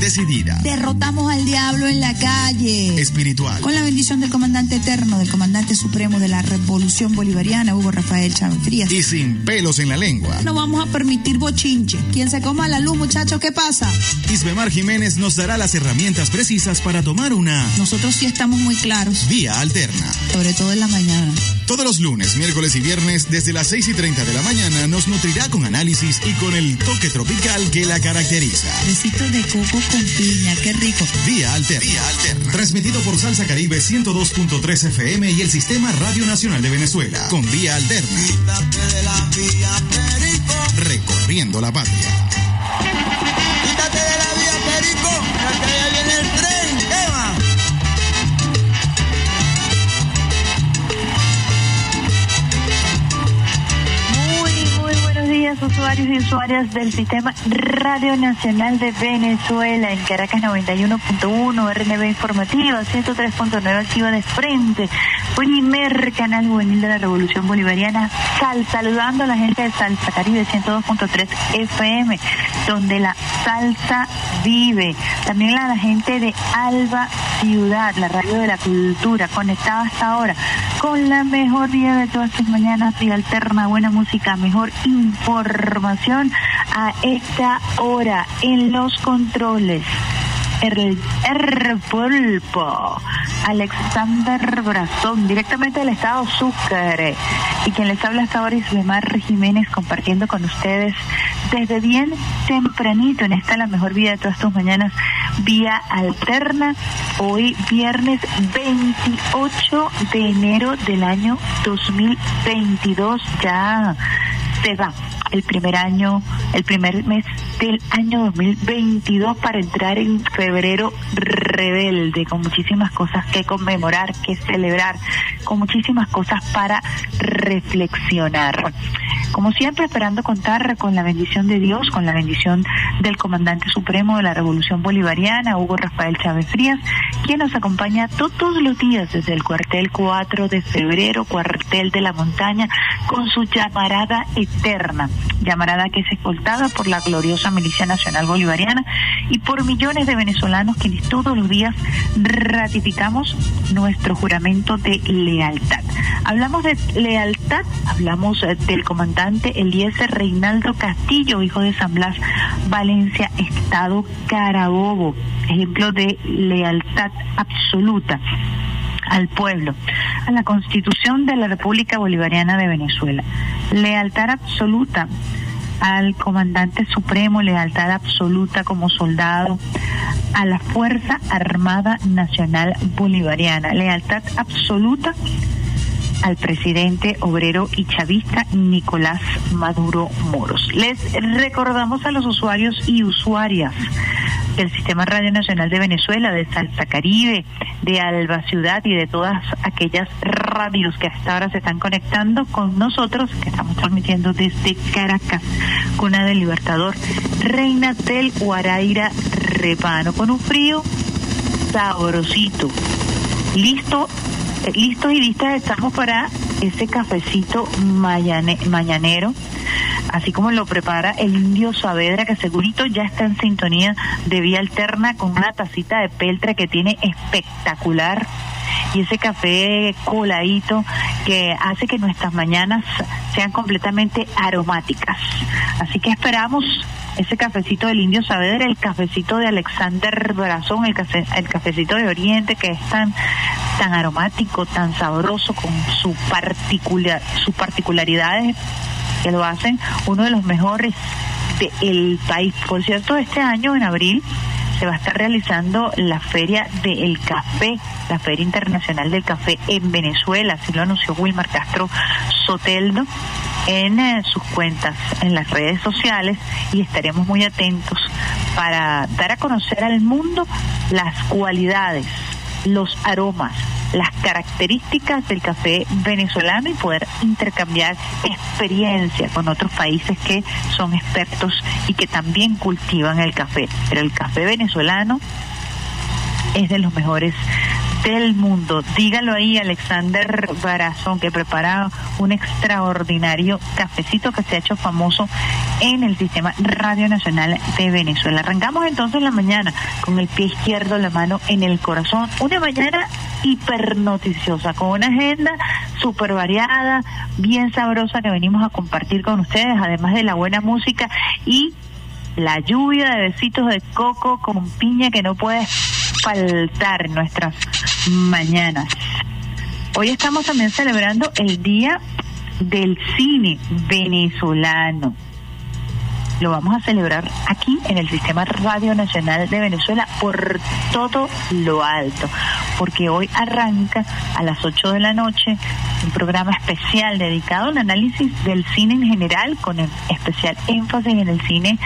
decidida, Derrotamos al diablo en la calle. espiritual, Con la bendición del comandante eterno, del comandante supremo de la Revolución Bolivariana, Hugo Rafael Chávez Frías. y sin pelos en la lengua. No vamos a permitir bochinche. Quien se coma la luz, muchachos, ¿qué pasa? Isbemar Jiménez nos dará las herramientas precisas para tomar una Nosotros sí estamos muy claros, vía alterna. sobre todo en la mañana. Todos los lunes, miércoles y viernes, desde las 6 y 30 de la mañana, nos nutrirá con análisis y con el toque tropical que la caracteriza. Besitos de coco con piña, qué rico. Vía Alterna. Vía Alterna. Transmitido por Salsa Caribe 102.3 FM y el Sistema Radio Nacional de Venezuela. Con Vía Alterna. Recorriendo la patria. Quítate de la vía, Perico, ya viene el tren, usuarios y usuarias del Sistema Radio Nacional de Venezuela en Caracas 91.1, RNB Informativa, 103.9 Activa de Frente, primer canal juvenil de la Revolución Bolivariana, Sal, saludando a la gente de Salsa Caribe 102.3 FM, donde la salsa vive. También a la gente de Alba Ciudad, la radio de la cultura, conectada hasta ahora con la mejor día de todas tus mañanas y alterna buena música, mejor información a esta hora en los controles. El, el Alexander Brazón, directamente del estado Sucre. Y quien les habla hasta ahora es Lemar Jiménez, compartiendo con ustedes desde bien tempranito en esta la mejor vida de todas tus mañanas, vía alterna, hoy viernes 28 de enero del año 2022, ya se va el primer año, el primer mes del año 2022 para entrar en febrero rebelde, con muchísimas cosas que conmemorar, que celebrar, con muchísimas cosas para reflexionar. Como siempre, esperando contar con la bendición de Dios, con la bendición del comandante supremo de la Revolución Bolivariana, Hugo Rafael Chávez Frías, quien nos acompaña todos los días desde el cuartel 4 de febrero, cuartel de la montaña, con su llamarada eterna, llamarada que es escoltada por la gloriosa Milicia Nacional Bolivariana y por millones de venezolanos quienes todos los días ratificamos nuestro juramento de lealtad. Hablamos de lealtad, hablamos eh, del comandante Eliezer Reinaldo Castillo, hijo de San Blas, Valencia, Estado Carabobo, ejemplo de lealtad absoluta al pueblo, a la Constitución de la República Bolivariana de Venezuela. Lealtad absoluta al comandante supremo, lealtad absoluta como soldado a la Fuerza Armada Nacional Bolivariana, lealtad absoluta al presidente obrero y chavista Nicolás Maduro Moros. Les recordamos a los usuarios y usuarias del Sistema Radio Nacional de Venezuela, de Salsa Caribe, de Alba Ciudad y de todas aquellas radios que hasta ahora se están conectando con nosotros, que estamos transmitiendo desde Caracas, cuna del Libertador, Reina del Guaraira Repano, con un frío sabrosito. Listo, listos y listas estamos para ese cafecito mañanero así como lo prepara el indio Saavedra, que segurito ya está en sintonía de vía alterna con una tacita de peltre que tiene espectacular y ese café coladito que hace que nuestras mañanas sean completamente aromáticas. Así que esperamos ese cafecito del Indio Saavedra, el cafecito de Alexander Brazón, el, cafe- el cafecito de Oriente que es tan tan aromático, tan sabroso con su particular sus particularidades que lo hacen uno de los mejores del país. Por cierto, este año en abril se va a estar realizando la Feria del Café, la Feria Internacional del Café en Venezuela, así lo anunció Wilmar Castro Soteldo en eh, sus cuentas en las redes sociales y estaremos muy atentos para dar a conocer al mundo las cualidades, los aromas, las características del café venezolano y poder intercambiar experiencia con otros países que son expertos y que también cultivan el café. Pero el café venezolano es de los mejores del mundo. Dígalo ahí, Alexander Barazón, que prepara un extraordinario cafecito que se ha hecho famoso en el sistema Radio Nacional de Venezuela. Arrancamos entonces la mañana con el pie izquierdo, la mano en el corazón. Una mañana hipernoticiosa, con una agenda súper variada, bien sabrosa que venimos a compartir con ustedes, además de la buena música y la lluvia de besitos de coco con piña que no puede faltar nuestras mañanas. Hoy estamos también celebrando el Día del Cine Venezolano lo vamos a celebrar aquí en el Sistema Radio Nacional de Venezuela por todo lo alto, porque hoy arranca a las 8 de la noche un programa especial dedicado al análisis del cine en general, con especial énfasis en el cine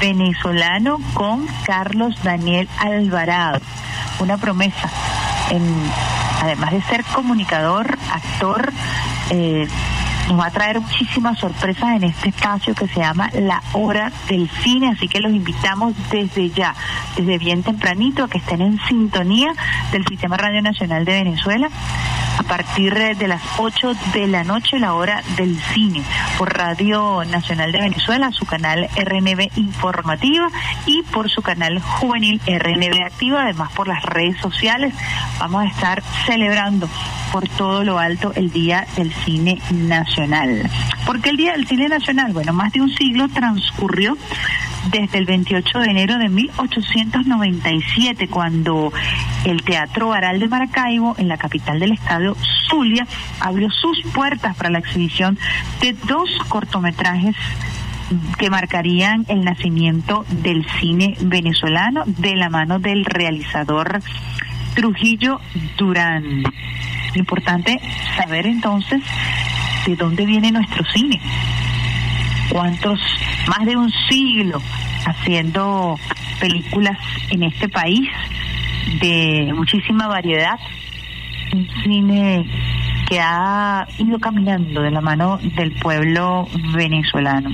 venezolano con Carlos Daniel Alvarado. Una promesa, además de ser comunicador, actor, eh, nos va a traer muchísimas sorpresas en este espacio que se llama La Hora del Cine, así que los invitamos desde ya, desde bien tempranito, a que estén en sintonía del Sistema Radio Nacional de Venezuela a partir de las 8 de la noche, la hora del cine, por Radio Nacional de Venezuela, su canal RNB Informativa y por su canal juvenil RNB Activa, además por las redes sociales. Vamos a estar celebrando por todo lo alto el Día del Cine Nacional. ¿Por qué el Día del Cine Nacional? Bueno, más de un siglo transcurrió desde el 28 de enero de 1897, cuando el Teatro Aral de Maracaibo, en la capital del estado Zulia, abrió sus puertas para la exhibición de dos cortometrajes que marcarían el nacimiento del cine venezolano de la mano del realizador Trujillo Durán. Importante saber entonces de dónde viene nuestro cine cuántos, más de un siglo haciendo películas en este país de muchísima variedad, un cine que ha ido caminando de la mano del pueblo venezolano.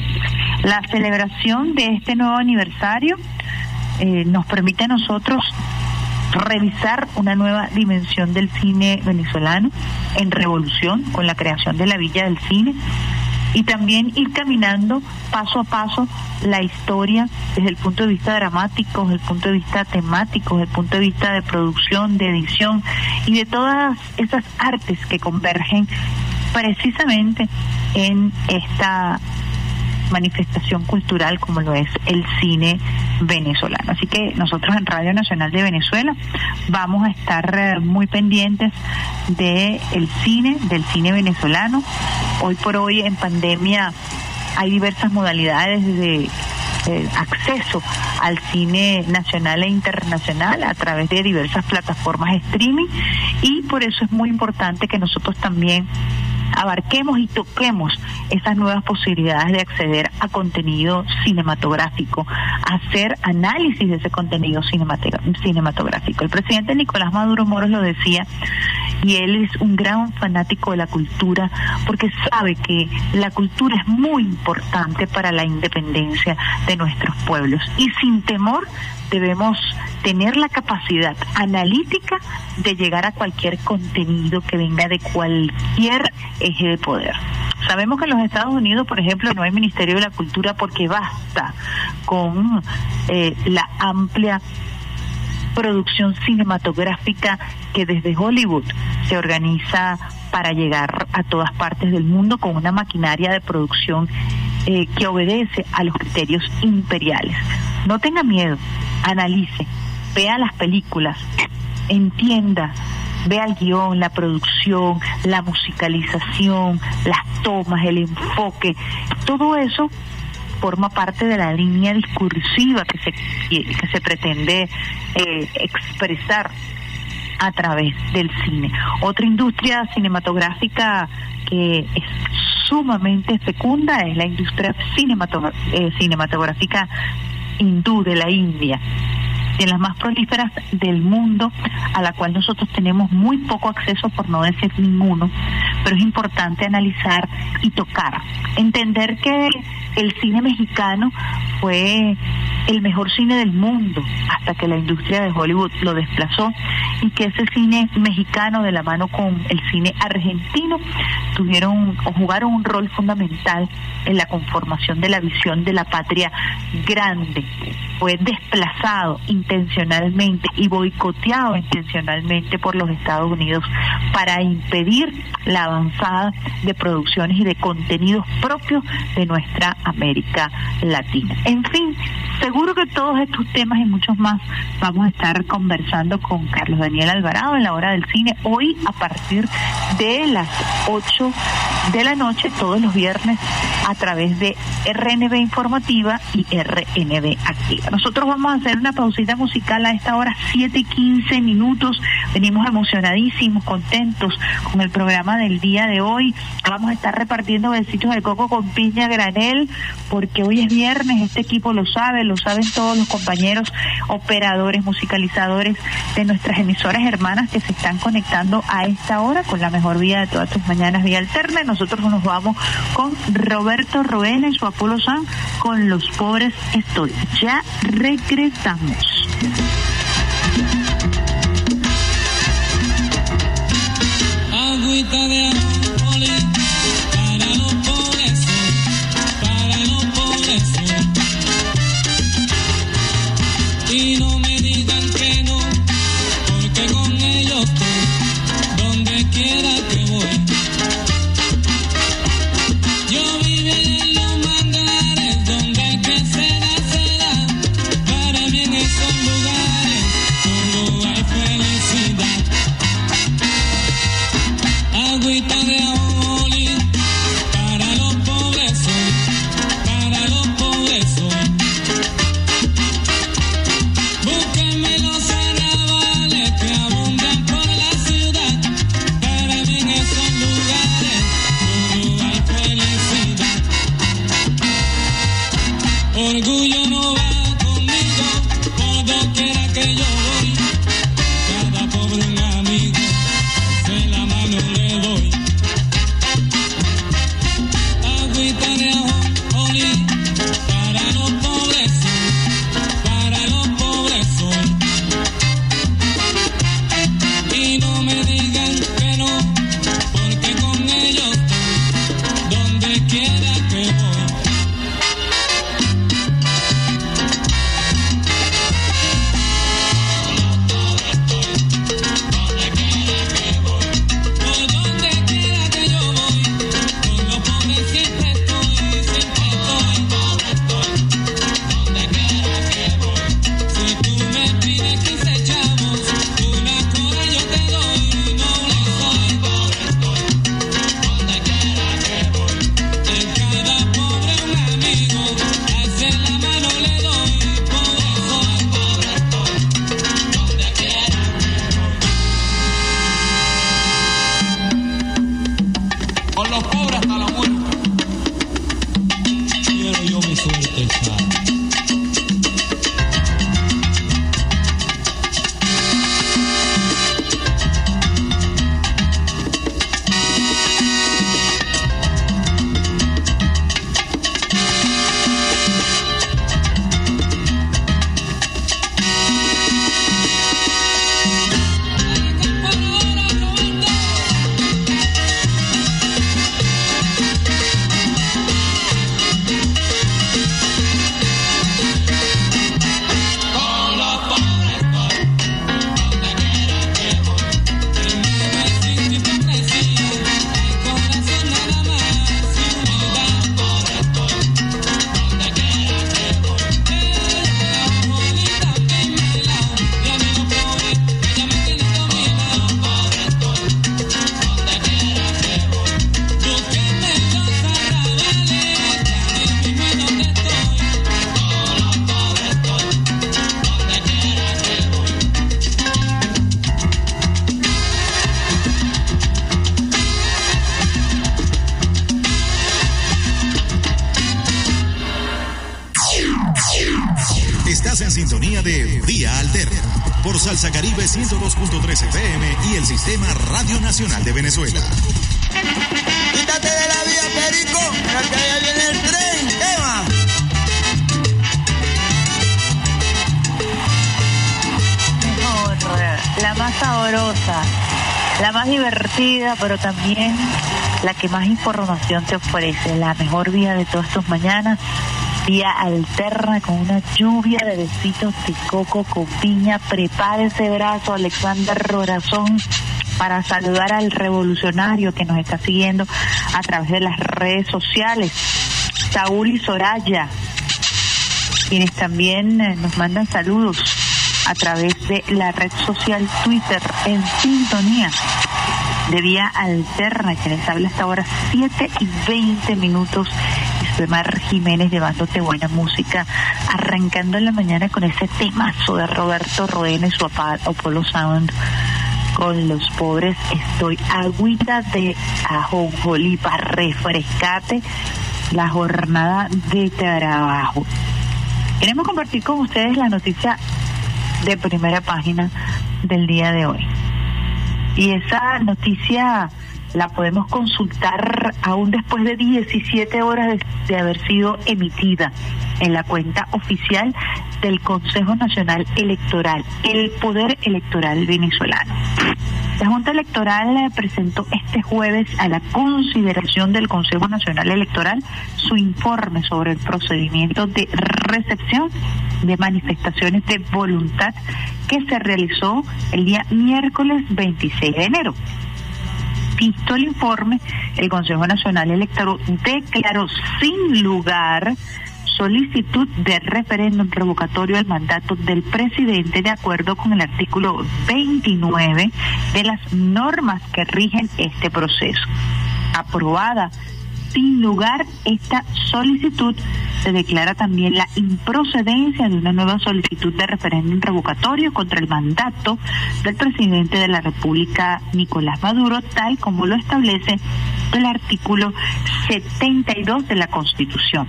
La celebración de este nuevo aniversario eh, nos permite a nosotros revisar una nueva dimensión del cine venezolano en revolución con la creación de la Villa del Cine y también ir caminando paso a paso la historia desde el punto de vista dramático, desde el punto de vista temático, desde el punto de vista de producción, de edición y de todas esas artes que convergen precisamente en esta manifestación cultural como lo es el cine venezolano. Así que nosotros en Radio Nacional de Venezuela vamos a estar eh, muy pendientes de el cine, del cine venezolano. Hoy por hoy en pandemia hay diversas modalidades de acceso al cine nacional e internacional a través de diversas plataformas streaming y por eso es muy importante que nosotros también abarquemos y toquemos esas nuevas posibilidades de acceder a contenido cinematográfico, hacer análisis de ese contenido cinematográfico. El presidente Nicolás Maduro Moros lo decía y él es un gran fanático de la cultura porque sabe que la cultura es muy importante para la independencia de nuestros pueblos y sin temor debemos tener la capacidad analítica de llegar a cualquier contenido que venga de cualquier eje de poder. Sabemos que en los Estados Unidos, por ejemplo, no hay Ministerio de la Cultura porque basta con eh, la amplia producción cinematográfica que desde Hollywood se organiza para llegar a todas partes del mundo con una maquinaria de producción eh, que obedece a los criterios imperiales. No tenga miedo, analice, vea las películas, entienda, vea el guion, la producción, la musicalización, las tomas, el enfoque, todo eso forma parte de la línea discursiva que se, que se pretende eh, expresar a través del cine. Otra industria cinematográfica que es sumamente fecunda es la industria eh, cinematográfica hindú de la India de las más prolíferas del mundo, a la cual nosotros tenemos muy poco acceso, por no decir ninguno, pero es importante analizar y tocar, entender que el cine mexicano fue el mejor cine del mundo hasta que la industria de Hollywood lo desplazó y que ese cine mexicano de la mano con el cine argentino tuvieron o jugaron un rol fundamental en la conformación de la visión de la patria grande. Fue desplazado intencionalmente y boicoteado intencionalmente por los Estados Unidos para impedir la avanzada de producciones y de contenidos propios de nuestra América Latina. En fin, seguro que todos estos temas y muchos más vamos a estar conversando con Carlos Daniel Alvarado en la hora del cine hoy a partir de las 8 de la noche todos los viernes a través de RNB Informativa y RNB Activa. Nosotros vamos a hacer una pausita musical a esta hora, 7 y 15 minutos. Venimos emocionadísimos, contentos con el programa del día de hoy. Vamos a estar repartiendo besitos de coco con piña granel, porque hoy es viernes, este equipo lo sabe, lo saben todos los compañeros operadores, musicalizadores de nuestras emisoras hermanas que se están conectando a esta hora con la mejor vida de todas tus mañanas, vía alterna. Nosotros nos vamos con Roberto Roena y su Apolo San con Los Pobres Estoy. Ya regresamos. Agüita de De Venezuela. Quítate de la vía, Perico, la más sabrosa, la más divertida, pero también la que más información te ofrece, la mejor vía de todas tus mañanas vía alterna con una lluvia de besitos de coco con piña. Prepárese brazo, Alexander Rorazón para saludar al revolucionario que nos está siguiendo a través de las redes sociales. Saúl y Soraya, quienes también eh, nos mandan saludos a través de la red social Twitter en sintonía de vía alterna, que les habla hasta ahora 7 y 20 minutos. Mar Jiménez llevándote buena música, arrancando en la mañana con ese temazo de Roberto Roena y su Apollo Sound. Con los pobres estoy agüita de ajonjolí para refrescarte la jornada de trabajo. Queremos compartir con ustedes la noticia de primera página del día de hoy. Y esa noticia la podemos consultar aún después de 17 horas de, haber sido emitida en la cuenta oficial del Consejo Nacional Electoral, el Poder Electoral Venezolano. La Junta Electoral eh, presentó este jueves a la consideración del Consejo Nacional Electoral su informe sobre el procedimiento de recepción de manifestaciones de voluntad que se realizó el día miércoles 26 de enero. Visto el informe, el Consejo Nacional Electoral declaró sin lugar solicitud de referéndum revocatorio al mandato del presidente de acuerdo con el artículo 29 de las normas que rigen este proceso. Aprobada sin lugar esta solicitud, se declara también la improcedencia de una nueva solicitud de referéndum revocatorio contra el mandato del presidente de la República, Nicolás Maduro, tal como lo establece el artículo 72 de la Constitución.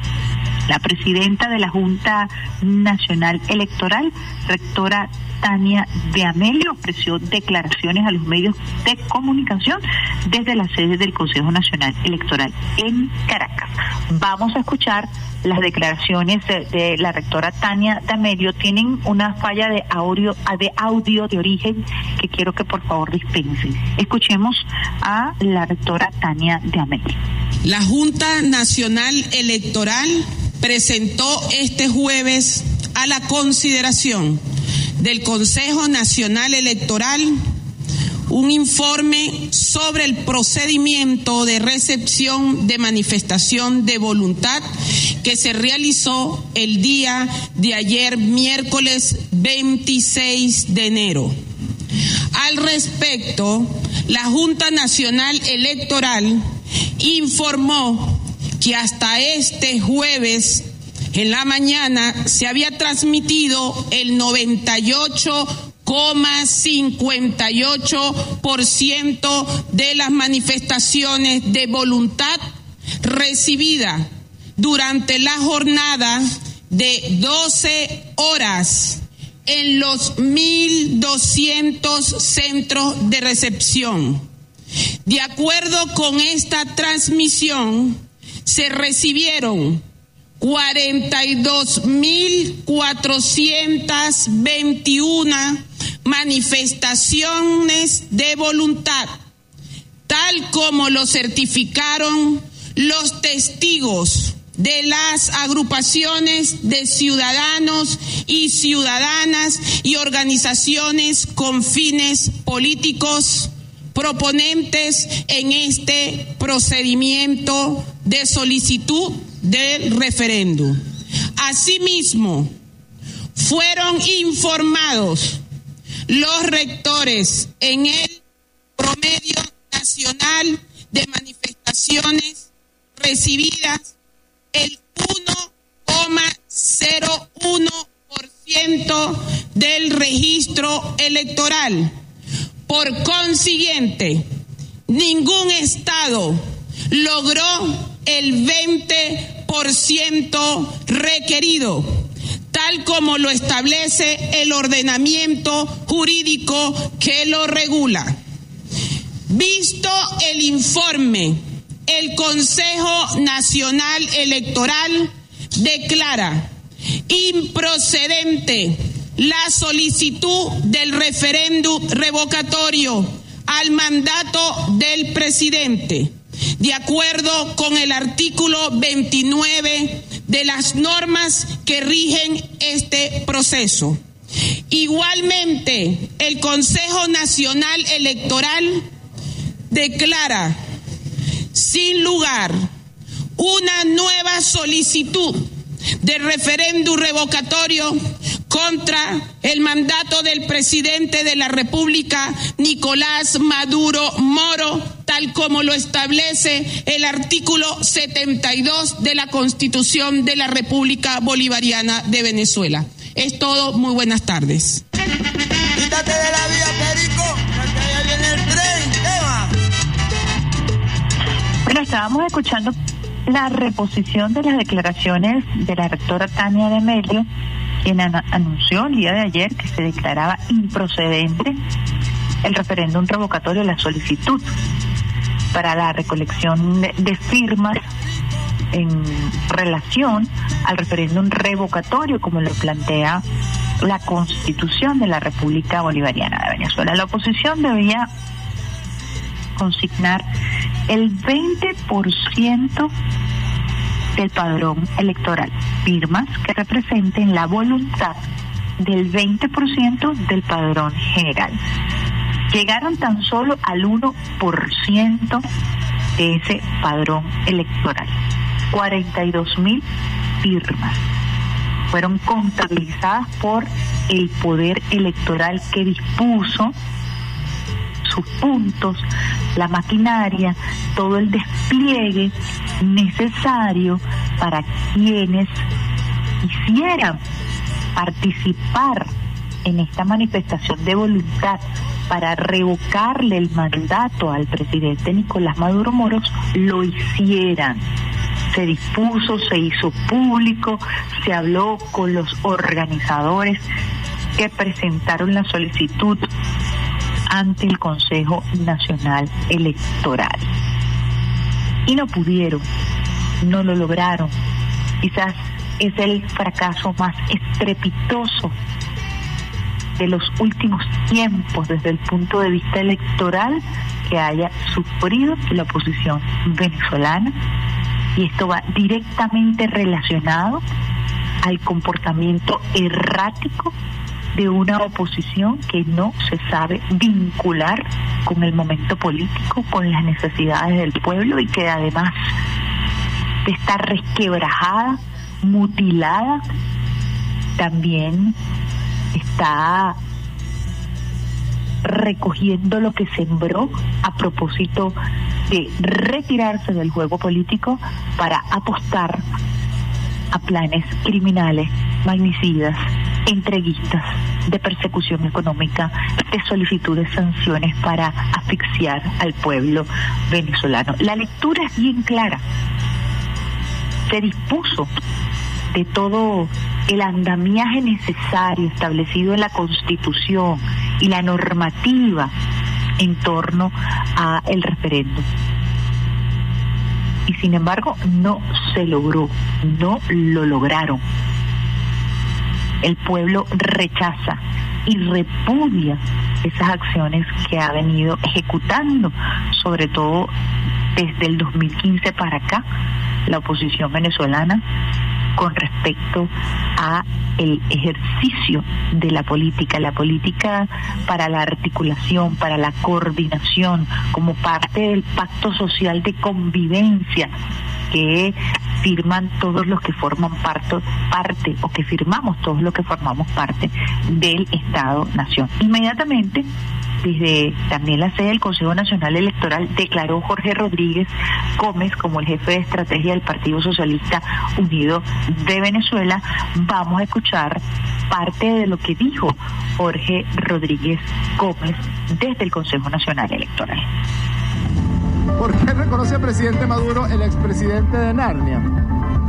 La presidenta de la Junta Nacional Electoral, rectora Tania de Amelio, ofreció declaraciones a los medios de comunicación desde la sede del Consejo Nacional Electoral en Caracas. Vamos a escuchar las declaraciones de, la rectora Tania de Amelio. Tienen una falla de audio, de audio de origen que quiero que por favor dispensen. Escuchemos a la rectora Tania de Amelio. La Junta Nacional Electoral presentó este jueves a la consideración del Consejo Nacional Electoral un informe sobre el procedimiento de recepción de manifestación de voluntad que se realizó el día de ayer, miércoles 26 de enero. Al respecto, la Junta Nacional Electoral informó que hasta este jueves en la mañana se había transmitido el 98,58% de las manifestaciones de voluntad recibida durante la jornada de 12 horas en los 1.200 centros de recepción. De acuerdo con esta transmisión, se recibieron 42.421 manifestaciones de voluntad, tal como lo certificaron los testigos de las agrupaciones de ciudadanos y ciudadanas y organizaciones con fines políticos proponentes en este procedimiento de solicitud del referéndum. Asimismo, fueron informados los rectores en el promedio nacional de manifestaciones recibidas el 1,01% del registro electoral. Por consiguiente, ningún estado logró el 20% requerido, tal como lo establece el ordenamiento jurídico que lo regula. Visto el informe, el Consejo Nacional Electoral declara improcedente la solicitud del referéndum revocatorio al mandato del presidente, de acuerdo con el artículo 29 de las normas que rigen este proceso. Igualmente, el Consejo Nacional Electoral declara sin lugar una nueva solicitud de referéndum revocatorio contra el mandato del presidente de la República, Nicolás Maduro Moro, tal como lo establece el artículo 72 de la Constitución de la República Bolivariana de Venezuela. Es todo, muy buenas tardes. Quítate de la vía, Perico, porque allá viene el tren. ¿Qué va? Bueno, estábamos escuchando la reposición de las declaraciones de la rectora Tania de Melio, quien an- anunció el día de ayer que se declaraba improcedente el referéndum revocatorio la solicitud para la recolección de, de firmas en relación al referéndum revocatorio, como lo plantea la Constitución de la República Bolivariana de Venezuela. La oposición debía consignar el 20% del padrón electoral, firmas que representen la voluntad del 20% del padrón general. Llegaron tan solo al 1% de ese padrón electoral, 42 mil firmas fueron contabilizadas por el poder electoral que dispuso puntos, la maquinaria, todo el despliegue necesario para quienes quisieran participar en esta manifestación de voluntad para revocarle el mandato al presidente Nicolás Maduro Moros, lo hicieran. Se dispuso, se hizo público, se habló con los organizadores que presentaron la solicitud ante el Consejo Nacional Electoral. Y no pudieron, no lo lograron. Quizás es el fracaso más estrepitoso de los últimos tiempos desde el punto de vista electoral que haya sufrido la oposición venezolana. Y esto va directamente relacionado al comportamiento errático de una oposición que no se sabe vincular con el momento político, con las necesidades del pueblo y que además de estar resquebrajada, mutilada, también está recogiendo lo que sembró a propósito de retirarse del juego político para apostar a planes criminales, magnicidas, entreguistas, de persecución económica, de solicitud de sanciones para asfixiar al pueblo venezolano. La lectura es bien clara. Se dispuso de todo el andamiaje necesario establecido en la Constitución y la normativa en torno a el referéndum. Y sin embargo no se logró, no lo lograron. El pueblo rechaza y repudia esas acciones que ha venido ejecutando, sobre todo desde el 2015 para acá, la oposición venezolana con respecto a el ejercicio de la política, la política para la articulación, para la coordinación, como parte del pacto social de convivencia que firman todos los que forman parte, parte o que firmamos todos los que formamos parte del Estado-Nación. Inmediatamente desde también la sede del Consejo Nacional Electoral declaró Jorge Rodríguez Gómez como el jefe de estrategia del Partido Socialista Unido de Venezuela. Vamos a escuchar parte de lo que dijo Jorge Rodríguez Gómez desde el Consejo Nacional Electoral. ¿Por qué reconoce al presidente Maduro el expresidente de Narnia?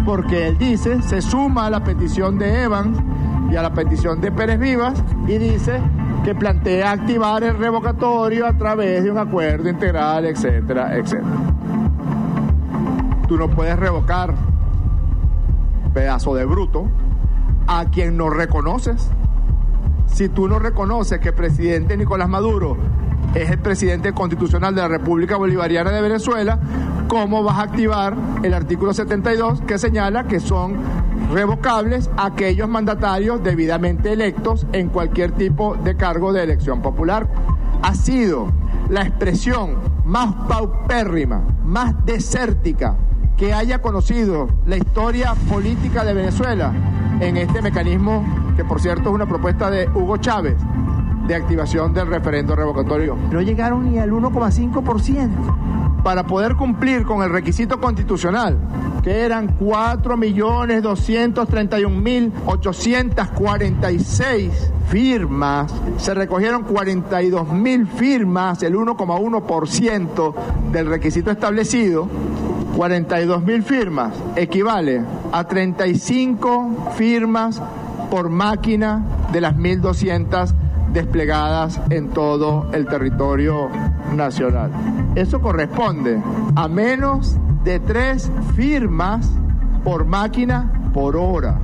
Porque él dice, se suma a la petición de Evan y a la petición de Pérez Vivas y dice que plantea activar el revocatorio a través de un acuerdo integral, etcétera, etcétera. Tú no puedes revocar, pedazo de bruto, a quien no reconoces. si tú no reconoces que el presidente Nicolás Maduro es el presidente constitucional de la República Bolivariana de Venezuela, ¿cómo vas a activar el artículo 72 que señala que son revocables aquellos mandatarios debidamente electos en cualquier tipo de cargo de elección popular? Ha sido la expresión más paupérrima, más desértica que haya conocido la historia política de Venezuela en este mecanismo, que por cierto es una propuesta de Hugo Chávez, de activación del referendo revocatorio. No llegaron ni al 1,5%. Para poder cumplir con el requisito constitucional, que eran 4.231.846 firmas, se recogieron 42.000 firmas, el 1,1% del requisito establecido. 42.000 firmas equivale a 35 firmas por máquina de las 1.200 desplegadas en todo el territorio nacional. Eso corresponde a menos de tres firmas por máquina por hora.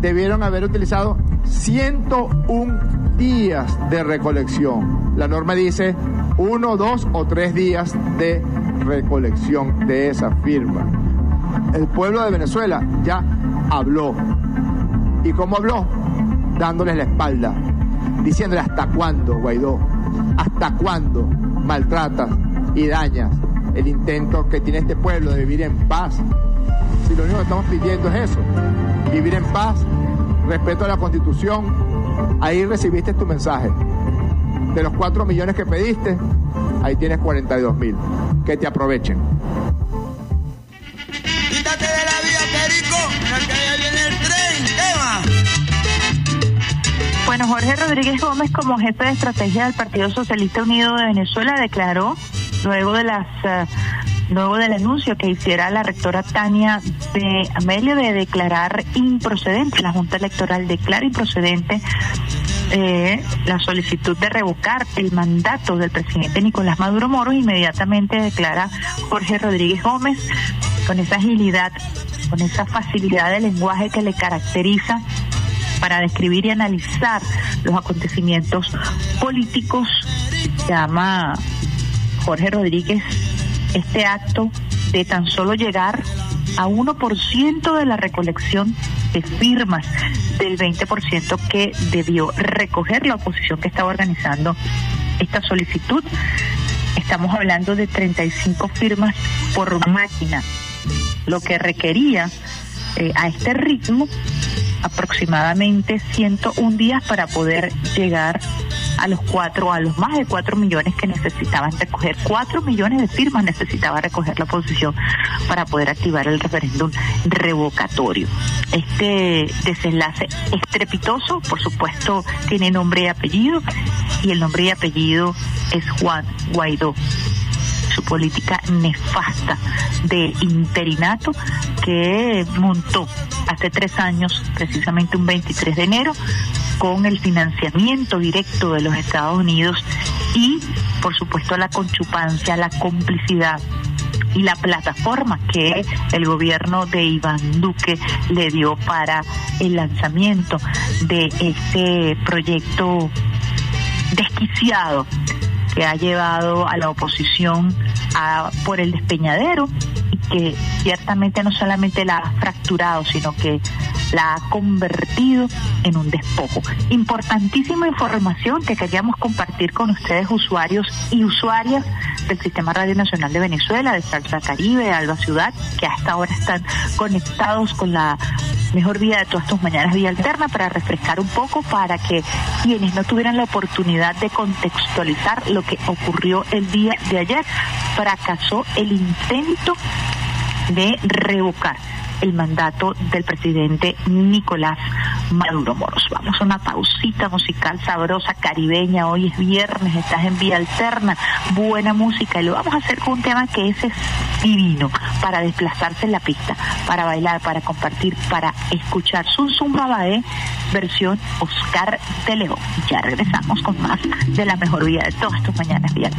Debieron haber utilizado 101 días de recolección. La norma dice uno, dos o tres días de recolección de esa firma. El pueblo de Venezuela ya habló. ¿Y cómo habló? Dándoles la espalda, diciéndole hasta cuándo, Guaidó, hasta cuándo maltratas y dañas el intento que tiene este pueblo de vivir en paz. Si lo único que estamos pidiendo es eso, vivir en paz, respeto a la constitución, ahí recibiste tu mensaje. De los 4 millones que pediste, ahí tienes 42 mil. Que te aprovechen. Quítate de la vía, Perico, que viene Bueno, Jorge Rodríguez Gómez, como jefe de estrategia del Partido Socialista Unido de Venezuela, declaró luego de las eh, luego del anuncio que hiciera la rectora Tania de Amelio de declarar improcedente, la Junta Electoral declara improcedente eh, la solicitud de revocar el mandato del presidente Nicolás Maduro Moro, inmediatamente declara Jorge Rodríguez Gómez con esa agilidad, con esa facilidad de lenguaje que le caracteriza para describir y analizar los acontecimientos políticos, llama Jorge Rodríguez este acto de tan solo llegar a 1% de la recolección de firmas del 20% que debió recoger la oposición que estaba organizando esta solicitud. Estamos hablando de 35 firmas por máquina, lo que requería eh, a este ritmo aproximadamente 101 días para poder llegar a los cuatro, a los más de cuatro millones que necesitaban recoger. Cuatro millones de firmas necesitaba recoger la oposición para poder activar el referéndum revocatorio. Este desenlace estrepitoso, por supuesto, tiene nombre y apellido, y el nombre y apellido es Juan Guaidó su política nefasta de interinato que montó hace tres años, precisamente un 23 de enero, con el financiamiento directo de los Estados Unidos y, por supuesto, la conchupancia, la complicidad y la plataforma que el gobierno de Iván Duque le dio para el lanzamiento de este proyecto desquiciado que ha llevado a la oposición a, por el despeñadero y que ciertamente no solamente la ha fracturado, sino que la ha convertido en un despojo. Importantísima información que queríamos compartir con ustedes, usuarios y usuarias del Sistema Radio Nacional de Venezuela, de Salsa Caribe, de Alba Ciudad, que hasta ahora están conectados con la mejor vida de todas tus mañanas, vía alterna, para refrescar un poco, para que quienes no tuvieran la oportunidad de contextualizar lo que ocurrió el día de ayer, fracasó el intento de revocar el mandato del presidente Nicolás Maduro Moros. Vamos a una pausita musical sabrosa, caribeña. Hoy es viernes, estás en vía alterna, buena música. Y lo vamos a hacer con un tema que es divino para desplazarse en la pista, para bailar, para compartir, para escuchar. Sun Zumba Bae, versión Oscar de León. Ya regresamos con más de la mejor vida de todas tus mañanas vía.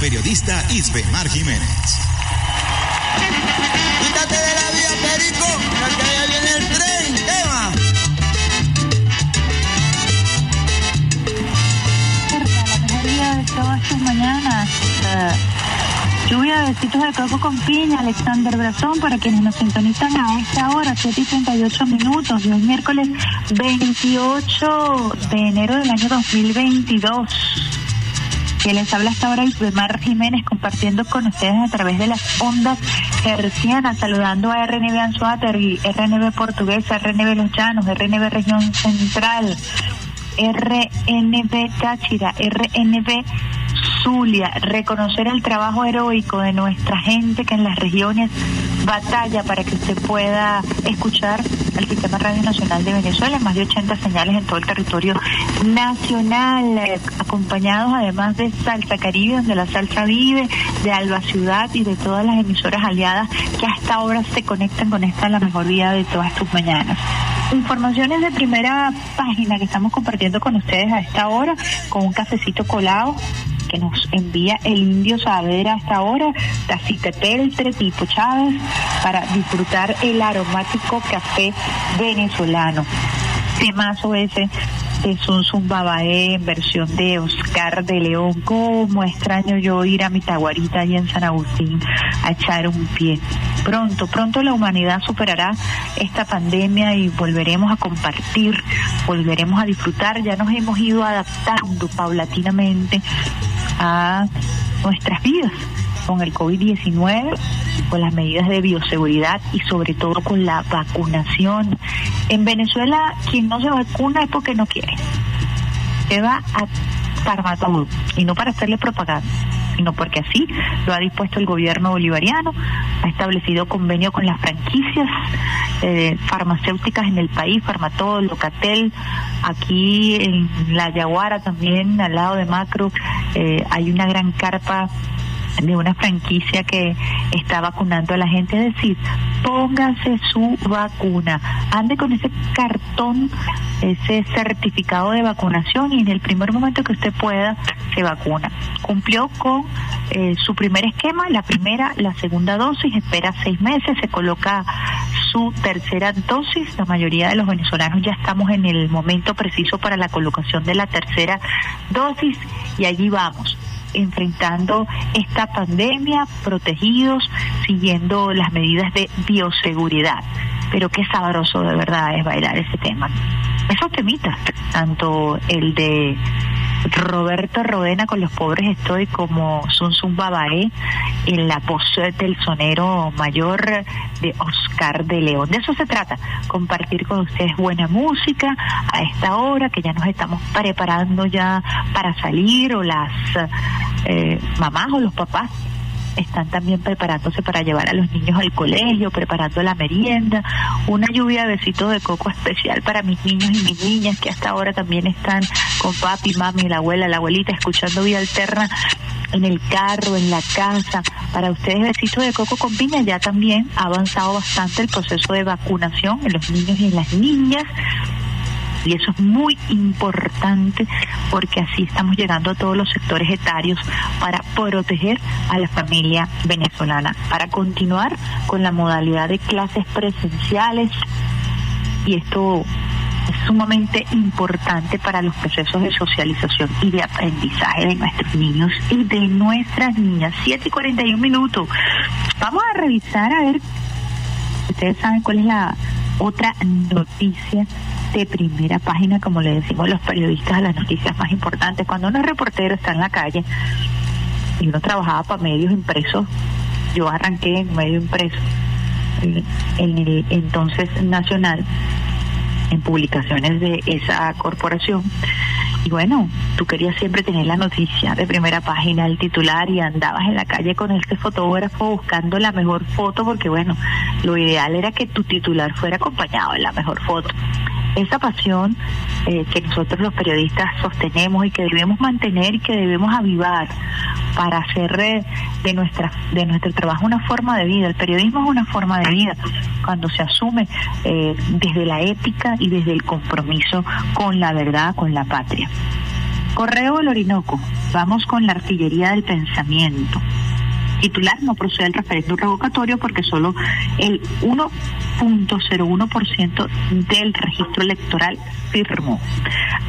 Periodista Isbemar Jiménez. Quítate de la vía, Perico, que allá viene el tren. ¿Qué va? la mejor día de todas tus mañanas. Lluvia de besitos de coco con piña, Alexander Brazón, para quienes nos sintonizan a esta hora, 7 y 38 minutos, hoy miércoles 28 de enero del año 2022. Que les habla hasta ahora Isbemar Jiménez compartiendo con ustedes a través de las ondas hercianas, saludando a RNB Anzuategui, RNB Portuguesa, RNB Los Llanos, RNB Región Central, RNB Táchira, RNB Zulia, reconocer el trabajo heroico de nuestra gente que en las regiones batalla para que usted pueda escuchar el Sistema Radio Nacional de Venezuela, más de 80 señales en todo el territorio nacional, acompañados además de Salsa Caribe, donde la salsa vive, de Alba Ciudad y de todas las emisoras aliadas que hasta ahora se conectan con esta la mejor vida de todas tus mañanas. Informaciones de primera página que estamos compartiendo con ustedes a esta hora, con un cafecito colado que nos envía el indio Saavedra hasta ahora, Tacite Peltre, Pipo Chávez, para disfrutar el aromático café venezolano. Temazo ese es un zumbabaé en versión de Oscar de León. Cómo extraño yo ir a mi taguarita allí en San Agustín a echar un pie. Pronto, pronto la humanidad superará esta pandemia y volveremos a compartir, volveremos a disfrutar. Ya nos hemos ido adaptando paulatinamente a nuestras vidas con el COVID-19, con las medidas de bioseguridad y sobre todo con la vacunación. En Venezuela, quien no se vacuna es porque no quiere. Se va a farmatodo y no para hacerle propaganda sino porque así lo ha dispuesto el gobierno bolivariano, ha establecido convenio con las franquicias eh, farmacéuticas en el país, Farmatol, Locatel, aquí en La Yaguara también, al lado de Macro, eh, hay una gran carpa de una franquicia que está vacunando a la gente, decir, póngase su vacuna, ande con ese cartón, ese certificado de vacunación y en el primer momento que usted pueda se vacuna. Cumplió con eh, su primer esquema, la primera, la segunda dosis, espera seis meses, se coloca su tercera dosis, la mayoría de los venezolanos ya estamos en el momento preciso para la colocación de la tercera dosis y allí vamos enfrentando esta pandemia, protegidos, siguiendo las medidas de bioseguridad. Pero qué sabroso de verdad es bailar ese tema. Esos temitas, tanto el de Roberto Rodena con los pobres estoy como Sun Sun Babae en la voz del sonero mayor de Oscar de León. De eso se trata, compartir con ustedes buena música a esta hora que ya nos estamos preparando ya para salir o las eh, mamás o los papás están también preparándose para llevar a los niños al colegio, preparando la merienda, una lluvia de besitos de coco especial para mis niños y mis niñas que hasta ahora también están con papi, mami, la abuela, la abuelita, escuchando Vía Alterna en el carro, en la casa. Para ustedes, besitos de coco con piña, ya también ha avanzado bastante el proceso de vacunación en los niños y en las niñas y eso es muy importante porque así estamos llegando a todos los sectores etarios para proteger a la familia venezolana, para continuar con la modalidad de clases presenciales y esto es sumamente importante para los procesos de socialización y de aprendizaje de nuestros niños y de nuestras niñas. 7 y 41 minutos. Vamos a revisar a ver, ustedes saben cuál es la otra noticia de primera página, como le decimos los periodistas a las noticias más importantes. Cuando uno es reportero, está en la calle y uno trabajaba para medios impresos, yo arranqué en medio impreso, en, el entonces nacional, en publicaciones de esa corporación. Y bueno, tú querías siempre tener la noticia de primera página, el titular, y andabas en la calle con este fotógrafo buscando la mejor foto, porque bueno, lo ideal era que tu titular fuera acompañado de la mejor foto esa pasión eh, que nosotros los periodistas sostenemos y que debemos mantener y que debemos avivar para hacer de nuestra de nuestro trabajo una forma de vida. El periodismo es una forma de vida cuando se asume eh, desde la ética y desde el compromiso con la verdad, con la patria. Correo del Orinoco. Vamos con la artillería del pensamiento. Titular no procede el referéndum revocatorio porque solo el 1.01% del registro electoral firmó.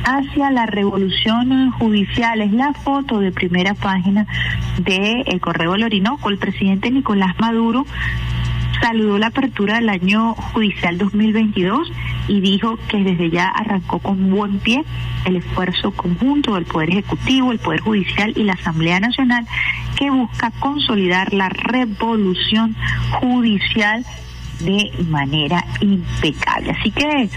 Hacia la revolución judicial es la foto de primera página de el Correo del Orinoco. El presidente Nicolás Maduro saludó la apertura del año judicial 2022 y dijo que desde ya arrancó con buen pie el esfuerzo conjunto del Poder Ejecutivo, el Poder Judicial y la Asamblea Nacional que busca consolidar la revolución judicial de manera impecable. Así que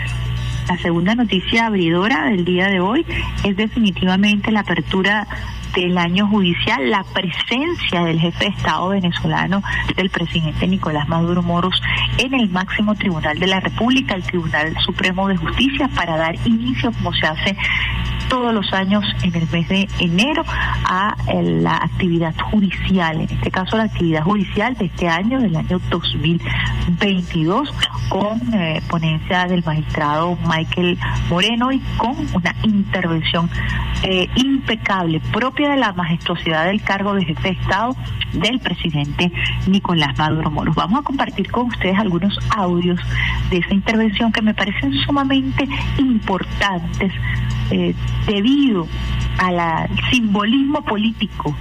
la segunda noticia abridora del día de hoy es definitivamente la apertura del año judicial, la presencia del jefe de Estado venezolano, del presidente Nicolás Maduro Moros, en el máximo tribunal de la República, el Tribunal Supremo de Justicia, para dar inicio, como se hace todos los años en el mes de enero a eh, la actividad judicial, en este caso la actividad judicial de este año, del año 2022, con eh, ponencia del magistrado Michael Moreno y con una intervención eh, impecable, propia de la majestuosidad del cargo de jefe de Estado del presidente Nicolás Maduro Moros. Vamos a compartir con ustedes algunos audios de esa intervención que me parecen sumamente importantes debido al simbolismo político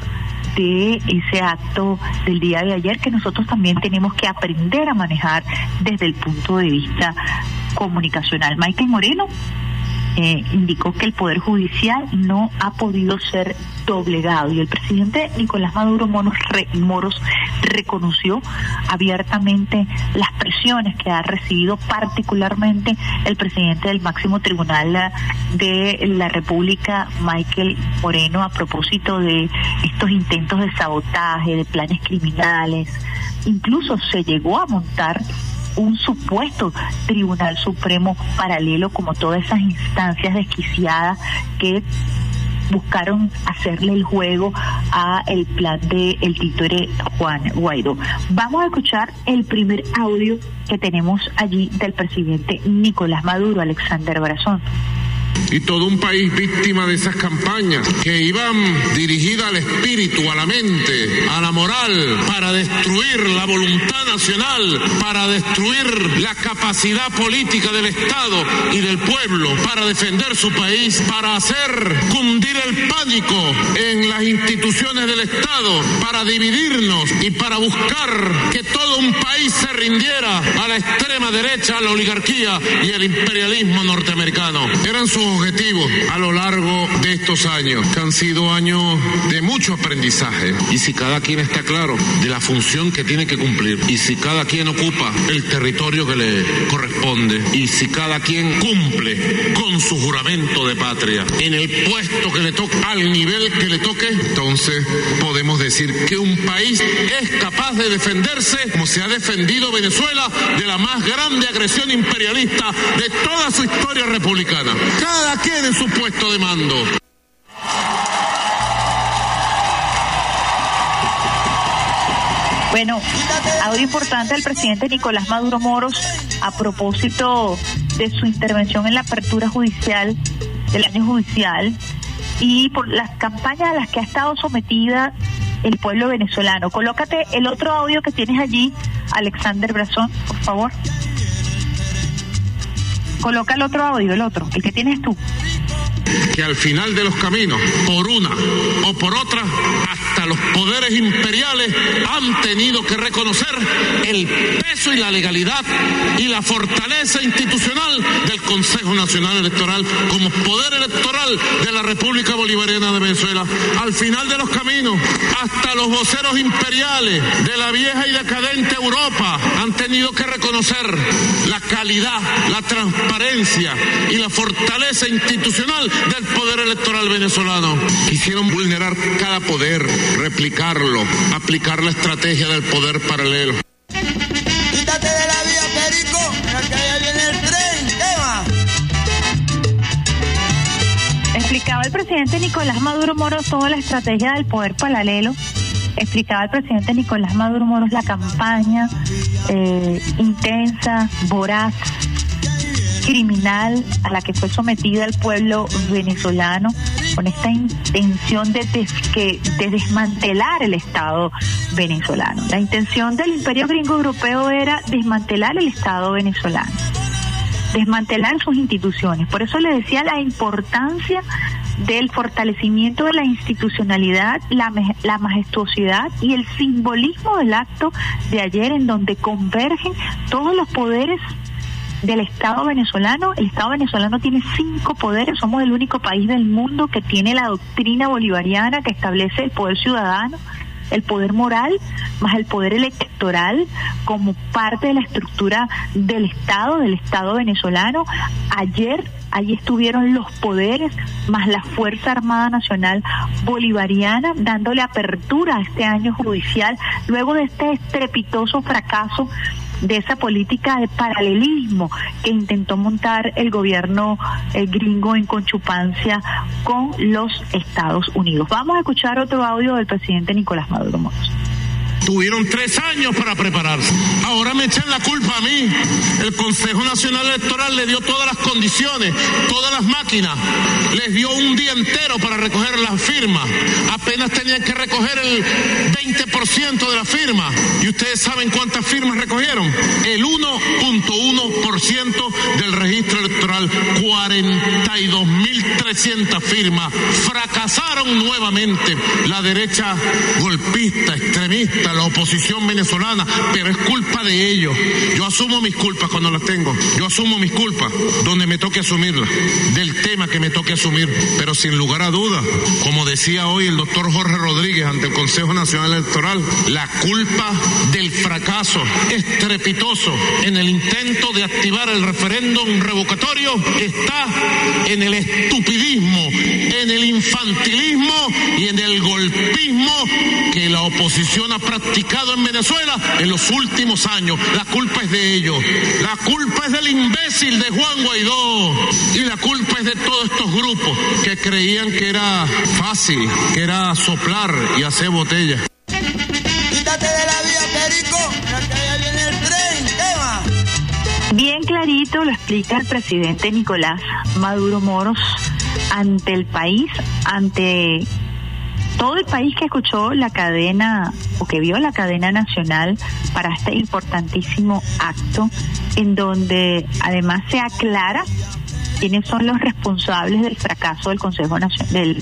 de ese acto del día de ayer que nosotros también tenemos que aprender a manejar desde el punto de vista comunicacional. Michael Moreno eh, indicó que el Poder Judicial no ha podido ser doblegado y el presidente Nicolás Maduro Moros, re, Moros reconoció abiertamente las presiones que ha recibido particularmente el presidente del máximo tribunal de la República, Michael Moreno, a propósito de estos intentos de sabotaje, de planes criminales. Incluso se llegó a montar un supuesto Tribunal Supremo paralelo como todas esas instancias desquiciadas que buscaron hacerle el juego a el plan de el títere Juan Guaidó. Vamos a escuchar el primer audio que tenemos allí del presidente Nicolás Maduro, Alexander Brazón y todo un país víctima de esas campañas que iban dirigidas al espíritu, a la mente, a la moral, para destruir la voluntad nacional, para destruir la capacidad política del Estado y del pueblo, para defender su país, para hacer cundir el pánico en las instituciones del Estado, para dividirnos y para buscar que todo un país se rindiera a la extrema derecha, a la oligarquía y al imperialismo norteamericano. Eran sus objetivos a lo largo de estos años, que han sido años de mucho aprendizaje. Y si cada quien está claro de la función que tiene que cumplir, y si cada quien ocupa el territorio que le corresponde, y si cada quien cumple con su juramento de patria en el puesto que le toque, al nivel que le toque, entonces podemos decir que un país es capaz de defenderse como se ha defendido Venezuela de la más grande agresión imperialista de toda su historia republicana cada quien en su puesto de mando. Bueno, audio importante del presidente Nicolás Maduro Moros a propósito de su intervención en la apertura judicial del año judicial y por las campañas a las que ha estado sometida el pueblo venezolano. Colócate el otro audio que tienes allí, Alexander Brazón, por favor. Coloca el otro audio, el otro, el que tienes tú. Que al final de los caminos, por una o por otra, hasta los poderes imperiales han tenido que reconocer el peso y la legalidad y la fortaleza institucional del Consejo Nacional Electoral como poder electoral de la República Bolivariana de Venezuela. Al final de los caminos, hasta los voceros imperiales de la vieja y decadente Europa han tenido que reconocer la calidad, la transparencia y la fortaleza institucional del poder electoral venezolano. Quisieron vulnerar cada poder, replicarlo, aplicar la estrategia del poder paralelo. Quítate de la vía, Perico, que allá viene el tren, ¿qué va? Explicaba el presidente Nicolás Maduro Moros toda la estrategia del poder paralelo. Explicaba el presidente Nicolás Maduro Moros la campaña eh, intensa, voraz, criminal a la que fue sometida el pueblo venezolano con esta intención de, desmantelar el Estado venezolano. La intención del imperio gringo europeo era desmantelar el Estado venezolano desmantelar sus instituciones. Por eso le decía la importancia del fortalecimiento de la institucionalidad, la, la majestuosidad y el simbolismo del acto de ayer en donde convergen todos los poderes del Estado venezolano. El Estado venezolano tiene cinco poderes, somos el único país del mundo que tiene la doctrina bolivariana que establece el poder ciudadano, el poder moral, más el poder electoral como parte de la estructura del Estado, del Estado venezolano. Ayer allí estuvieron los poderes más la Fuerza Armada Nacional Bolivariana dándole apertura a este año judicial luego de este estrepitoso fracaso de esa política de paralelismo que intentó montar el gobierno eh, gringo en conchupancia con los Estados Unidos. Vamos a escuchar otro audio del presidente Nicolás Maduro Moros. Tuvieron tres años para prepararse. Ahora me echan la culpa a mí. El Consejo Nacional Electoral le dio todas las condiciones, todas las máquinas. Les dio un día entero para recoger las firmas. Apenas tenían que recoger el 20% de las firmas. ¿Y ustedes saben cuántas firmas recogieron? El 1.1% del registro electoral. 42.300 firmas. Fracasaron nuevamente la derecha golpista, extremista, la oposición venezolana, pero es culpa de ellos. Yo asumo mis culpas cuando las tengo. Yo asumo mis culpas donde me toque asumirlas, del tema que me toque asumir. Pero sin lugar a dudas, como decía hoy el doctor Jorge Rodríguez ante el Consejo Nacional Electoral, la culpa del fracaso estrepitoso en el intento de activar el referéndum revocatorio está en el estupidismo, en el infantilismo y en el golpismo que la oposición ha practicado en Venezuela en los últimos años. La culpa es de ellos. La culpa es del imbécil de Juan Guaidó. Y la culpa es de todos estos grupos que creían que era fácil, que era soplar y hacer botellas. Quítate de la vía, Perico, que allá viene el tren, ¿qué va? Bien clarito lo explica el presidente Nicolás Maduro Moros ante el país, ante todo el país que escuchó la cadena o que vio la cadena nacional para este importantísimo acto en donde además se aclara quiénes son los responsables del fracaso del Consejo Nacional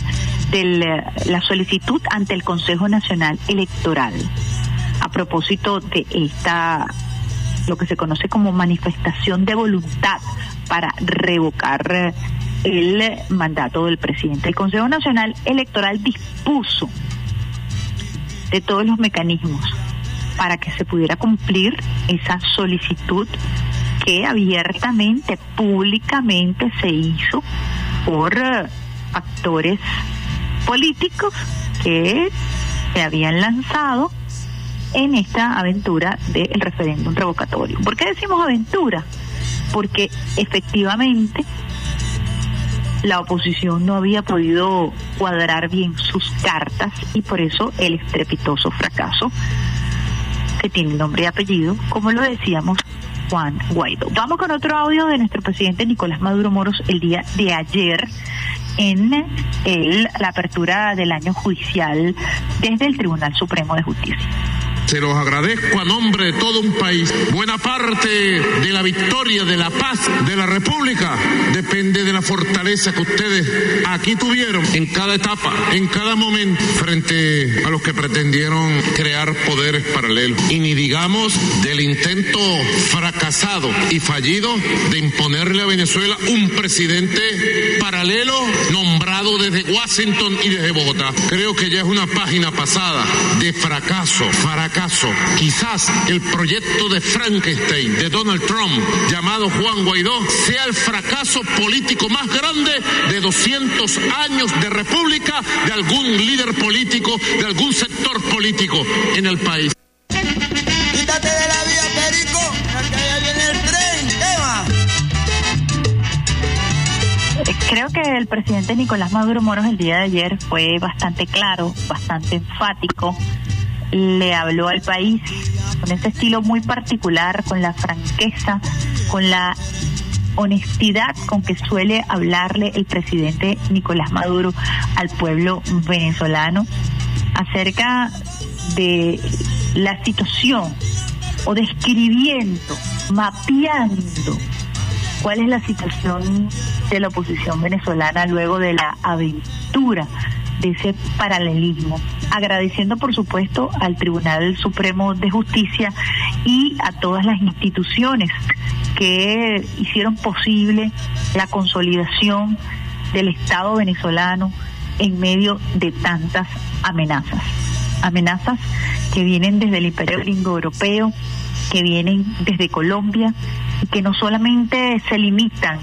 del, eh, la solicitud ante el Consejo Nacional Electoral a propósito de esta lo que se conoce como manifestación de voluntad para revocar eh, el mandato del presidente. El Consejo Nacional Electoral dispuso de todos los mecanismos para que se pudiera cumplir esa solicitud que abiertamente, públicamente se hizo por eh, actores políticos que se habían lanzado en esta aventura del referéndum revocatorio. ¿Por qué decimos aventura? Porque efectivamente la oposición no había podido cuadrar bien sus cartas y por eso el estrepitoso fracaso que tiene nombre y apellido, como lo decíamos, Juan Guaidó. Vamos con otro audio de nuestro presidente Nicolás Maduro Moros el día de ayer en la apertura del año judicial desde el Tribunal Supremo de Justicia. Se los agradezco a nombre de todo un país. Buena parte de la victoria, de la paz de la República depende de la fortaleza que ustedes aquí tuvieron en cada etapa, en cada momento, frente a los que pretendieron crear poderes paralelos. Y ni digamos del intento fracasado y fallido de imponerle a Venezuela un presidente paralelo nombrado desde Washington y desde Bogotá. Creo que ya es una página pasada de fracaso, fracaso. Quizás el proyecto de Frankenstein de Donald Trump, llamado Juan Guaidó, sea el fracaso político más grande de 200 años de república de algún líder político, de algún sector político en el país. Quítate de la vía, Perico, que allá viene el tren, ¿qué va? Eh, Creo que el presidente Nicolás Maduro Moros el día de ayer fue bastante claro, bastante enfático. Le habló al país con ese estilo muy particular, con la franqueza, con la honestidad con que suele hablarle el presidente Nicolás Maduro al pueblo venezolano acerca de la situación o describiendo, mapeando cuál es la situación de la oposición venezolana luego de la aventura ese paralelismo. Agradeciendo, por supuesto, al Tribunal Supremo de Justicia y a todas las instituciones que hicieron posible la consolidación del Estado venezolano en medio de tantas amenazas. Amenazas que vienen desde el imperio gringo europeo, que vienen desde Colombia y que no solamente se limitan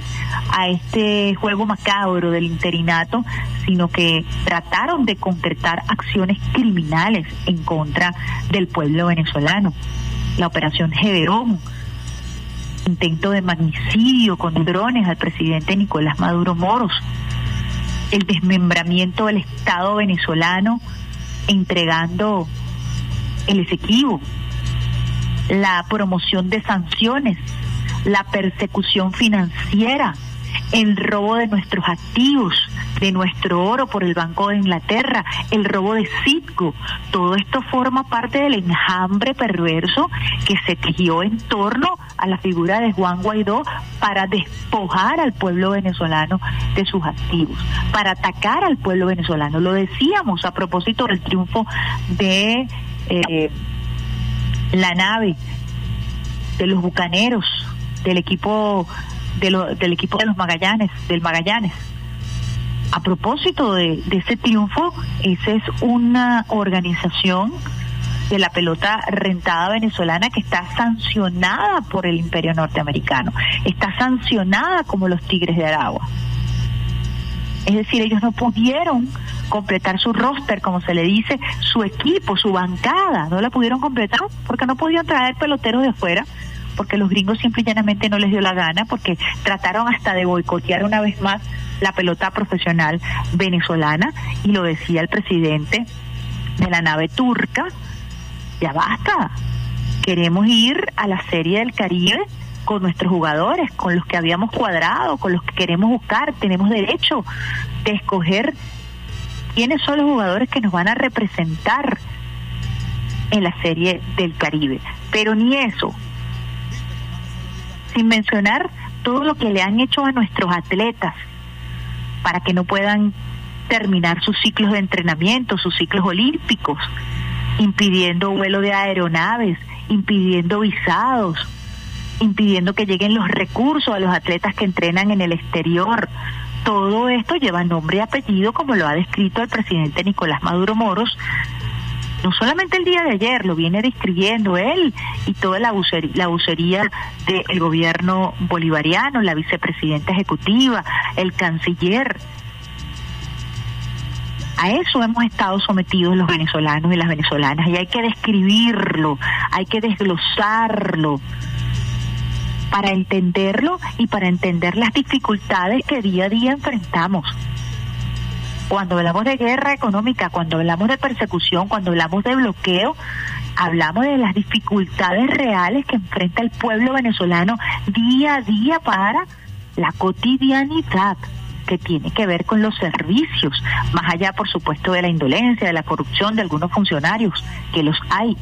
a este juego macabro del interinato, sino que trataron de concretar acciones criminales en contra del pueblo venezolano. La operación Geverón, intento de magnicidio con drones al presidente Nicolás Maduro Moros, el desmembramiento del Estado venezolano entregando el Esequibo, la promoción de sanciones, la persecución financiera, el robo de nuestros activos, de nuestro oro por el Banco de Inglaterra, el robo de Citgo. Todo esto forma parte del enjambre perverso que se tejió en torno a la figura de Juan Guaidó para despojar al pueblo venezolano de sus activos, para atacar al pueblo venezolano. Lo decíamos a propósito del triunfo de eh, la nave de los bucaneros, del equipo de del equipo de los Magallanes, del Magallanes. A propósito de, de ese triunfo, esa es una organización de la pelota rentada venezolana que está sancionada por el imperio norteamericano, está sancionada como los Tigres de Aragua. Es decir, ellos no pudieron completar su roster, como se le dice, su equipo, su bancada, no la pudieron completar porque no podían traer peloteros de afuera, porque los gringos simple y llanamente no les dio la gana, porque trataron hasta de boicotear una vez más la pelota profesional venezolana, y lo decía el presidente de la nave turca, ya basta, queremos ir a la Serie del Caribe con nuestros jugadores, con los que habíamos cuadrado, con los que queremos buscar, tenemos derecho de escoger quiénes son los jugadores que nos van a representar en la Serie del Caribe. Pero ni eso, sin mencionar todo lo que le han hecho a nuestros atletas para que no puedan terminar sus ciclos de entrenamiento, sus ciclos olímpicos, impidiendo vuelo de aeronaves, impidiendo visados, impidiendo que lleguen los recursos a los atletas que entrenan en el exterior. Todo esto lleva nombre y apellido, como lo ha descrito el presidente Nicolás Maduro Moros, no solamente el día de ayer, lo viene describiendo él y toda la bucería, del gobierno bolivariano, la vicepresidenta ejecutiva, el canciller. A eso hemos estado sometidos los venezolanos y las venezolanas y hay que describirlo, hay que desglosarlo para entenderlo y para entender las dificultades que día a día enfrentamos. Cuando hablamos de guerra económica, cuando hablamos de persecución, cuando hablamos de bloqueo, hablamos de las dificultades reales que enfrenta el pueblo venezolano día a día para la cotidianidad que tiene que ver con los servicios, más allá, por supuesto, de la indolencia, de la corrupción de algunos funcionarios, que los hay,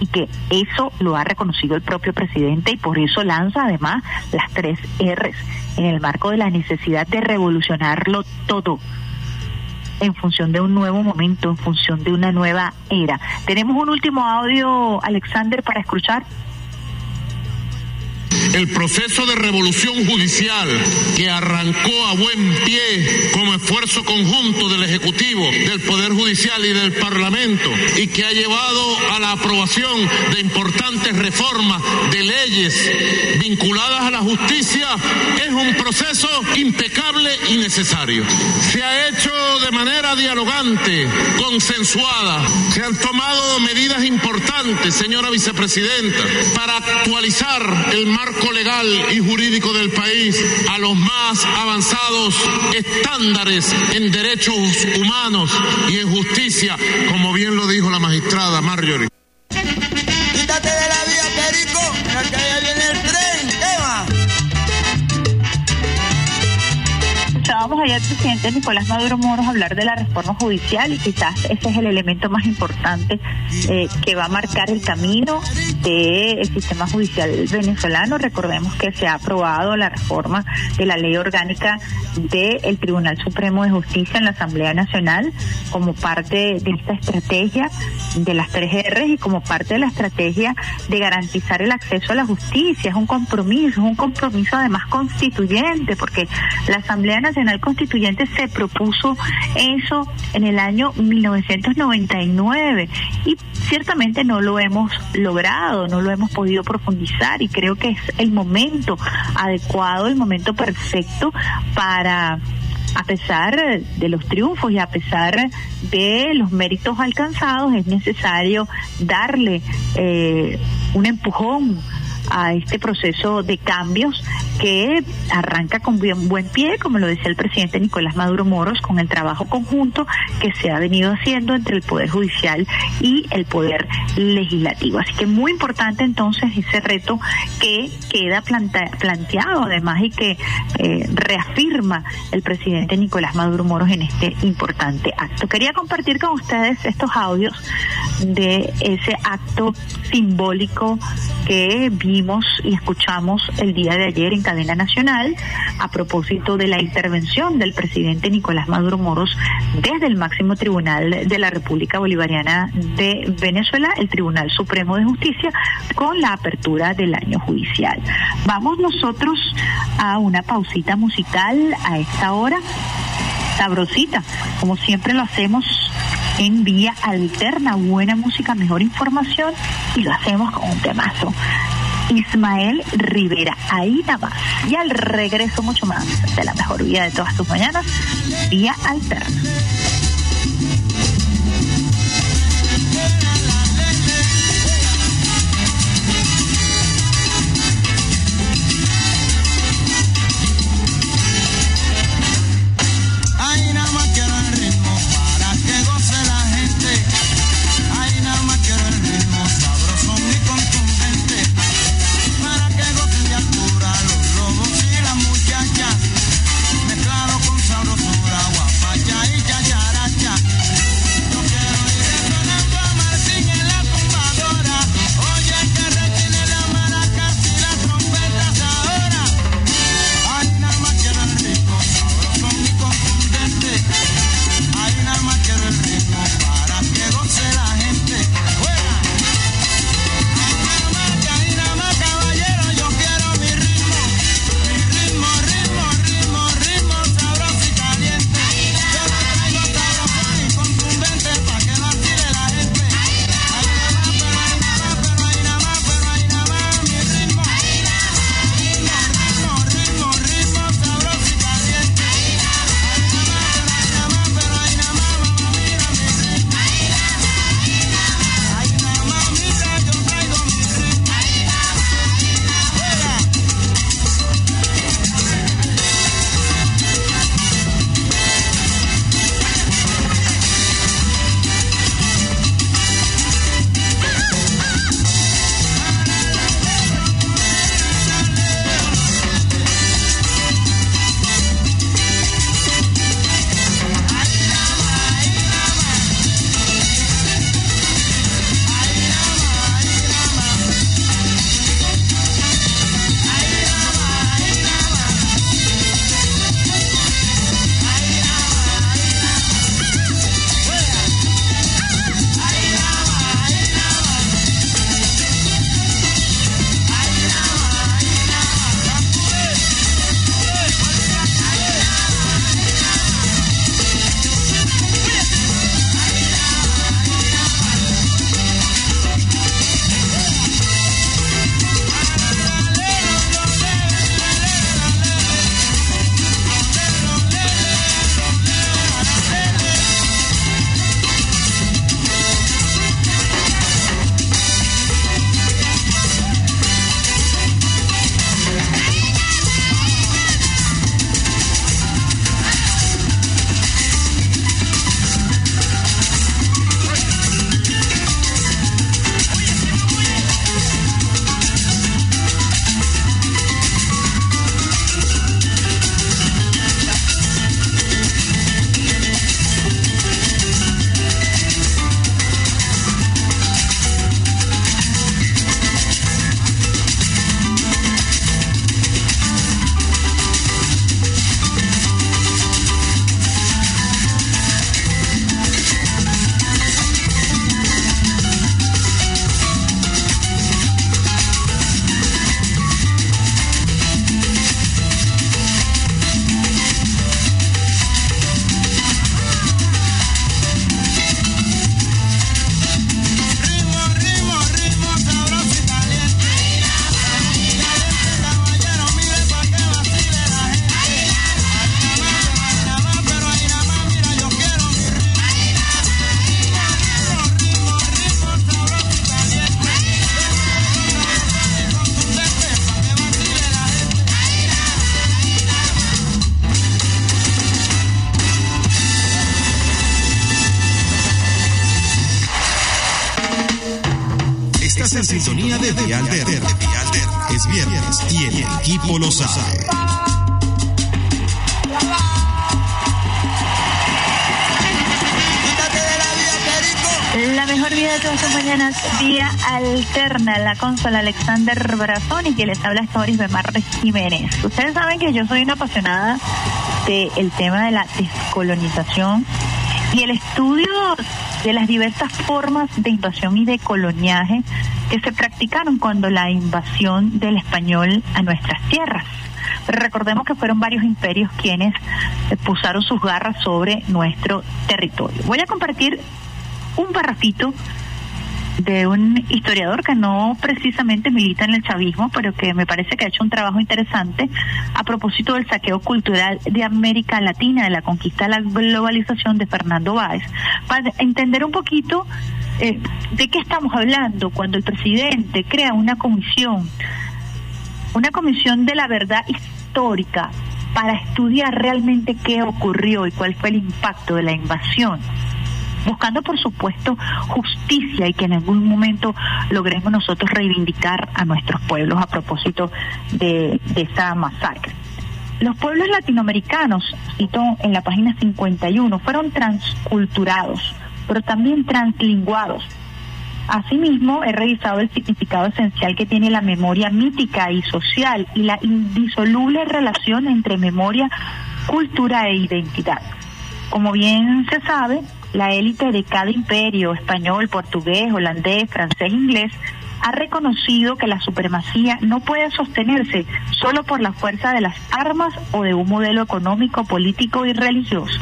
y que eso lo ha reconocido el propio presidente y por eso lanza además las tres R's en el marco de la necesidad de revolucionarlo todo en función de un nuevo momento, en función de una nueva era. Tenemos un último audio, Alexander, para escuchar. El proceso de revolución judicial que arrancó a buen pie como esfuerzo conjunto del Ejecutivo, del Poder Judicial y del Parlamento y que ha llevado a la aprobación de importantes reformas de leyes vinculadas a la justicia es un proceso impecable y necesario. Se ha hecho de manera dialogante, consensuada. Se han tomado medidas importantes, señora vicepresidenta, para actualizar el marco legal y jurídico del país a los más avanzados estándares en derechos humanos y en justicia, como bien lo dijo la magistrada Marjorie. Ayer al presidente Nicolás Maduro Moros hablar de la reforma judicial y quizás ese es el elemento más importante eh, que va a marcar el camino del sistema judicial venezolano. Recordemos que se ha aprobado la reforma de la ley orgánica del Tribunal Supremo de Justicia en la Asamblea Nacional como parte de esta estrategia de las tres R y como parte de la estrategia de garantizar el acceso a la justicia. Es un compromiso, es un compromiso además constituyente, porque la Asamblea Nacional Constituyente se propuso eso en el año 1999 y ciertamente no lo hemos logrado, no lo hemos podido profundizar y creo que es el momento adecuado, el momento perfecto para a pesar de los triunfos y a pesar de los méritos alcanzados, es necesario darle eh, un empujón a este proceso de cambios que arranca con bien, buen pie, como lo decía el presidente Nicolás Maduro Moros, con el trabajo conjunto que se ha venido haciendo entre el Poder Judicial y el Poder Legislativo. Así que muy importante entonces ese reto que queda planteado además y que eh, reafirma el presidente Nicolás Maduro Moros en este importante acto. Quería compartir con ustedes estos audios de ese acto simbólico que vimos y escuchamos el día de ayer en nacional a propósito de la intervención del presidente Nicolás Maduro Moros desde el máximo tribunal de la República Bolivariana de Venezuela, el Tribunal Supremo de Justicia, con la apertura del año judicial. Vamos nosotros a una pausita musical a esta hora, sabrosita, como siempre lo hacemos en vía alterna, buena música, mejor información y lo hacemos con un temazo. Ismael Rivera, ahí nada más. Y al regreso mucho más de la mejor vida de todas tus mañanas, vía alterna. La consola Alexander Brazón y que les habla es Doris Bemar Jiménez. Ustedes saben que yo soy una apasionada del tema de la descolonización y el estudio de las diversas formas de invasión y de coloniaje que se practicaron cuando la invasión del español a nuestras tierras. Recordemos que fueron varios imperios quienes pusaron sus garras sobre nuestro territorio. Voy a compartir un parrafito de un historiador que no precisamente milita en el chavismo, pero que me parece que ha hecho un trabajo interesante a propósito del saqueo cultural de América Latina, de la conquista de la globalización de Fernando Báez, para entender un poquito eh, de qué estamos hablando cuando el presidente crea una comisión, una comisión de la verdad histórica para estudiar realmente qué ocurrió y cuál fue el impacto de la invasión buscando por supuesto justicia y que en algún momento logremos nosotros reivindicar a nuestros pueblos a propósito de, de esa masacre. Los pueblos latinoamericanos, cito en la página 51, fueron transculturados, pero también translinguados. Asimismo, he revisado el significado esencial que tiene la memoria mítica y social y la indisoluble relación entre memoria, cultura e identidad. Como bien se sabe, la élite de cada imperio, español, portugués, holandés, francés, inglés, ha reconocido que la supremacía no puede sostenerse solo por la fuerza de las armas o de un modelo económico, político y religioso.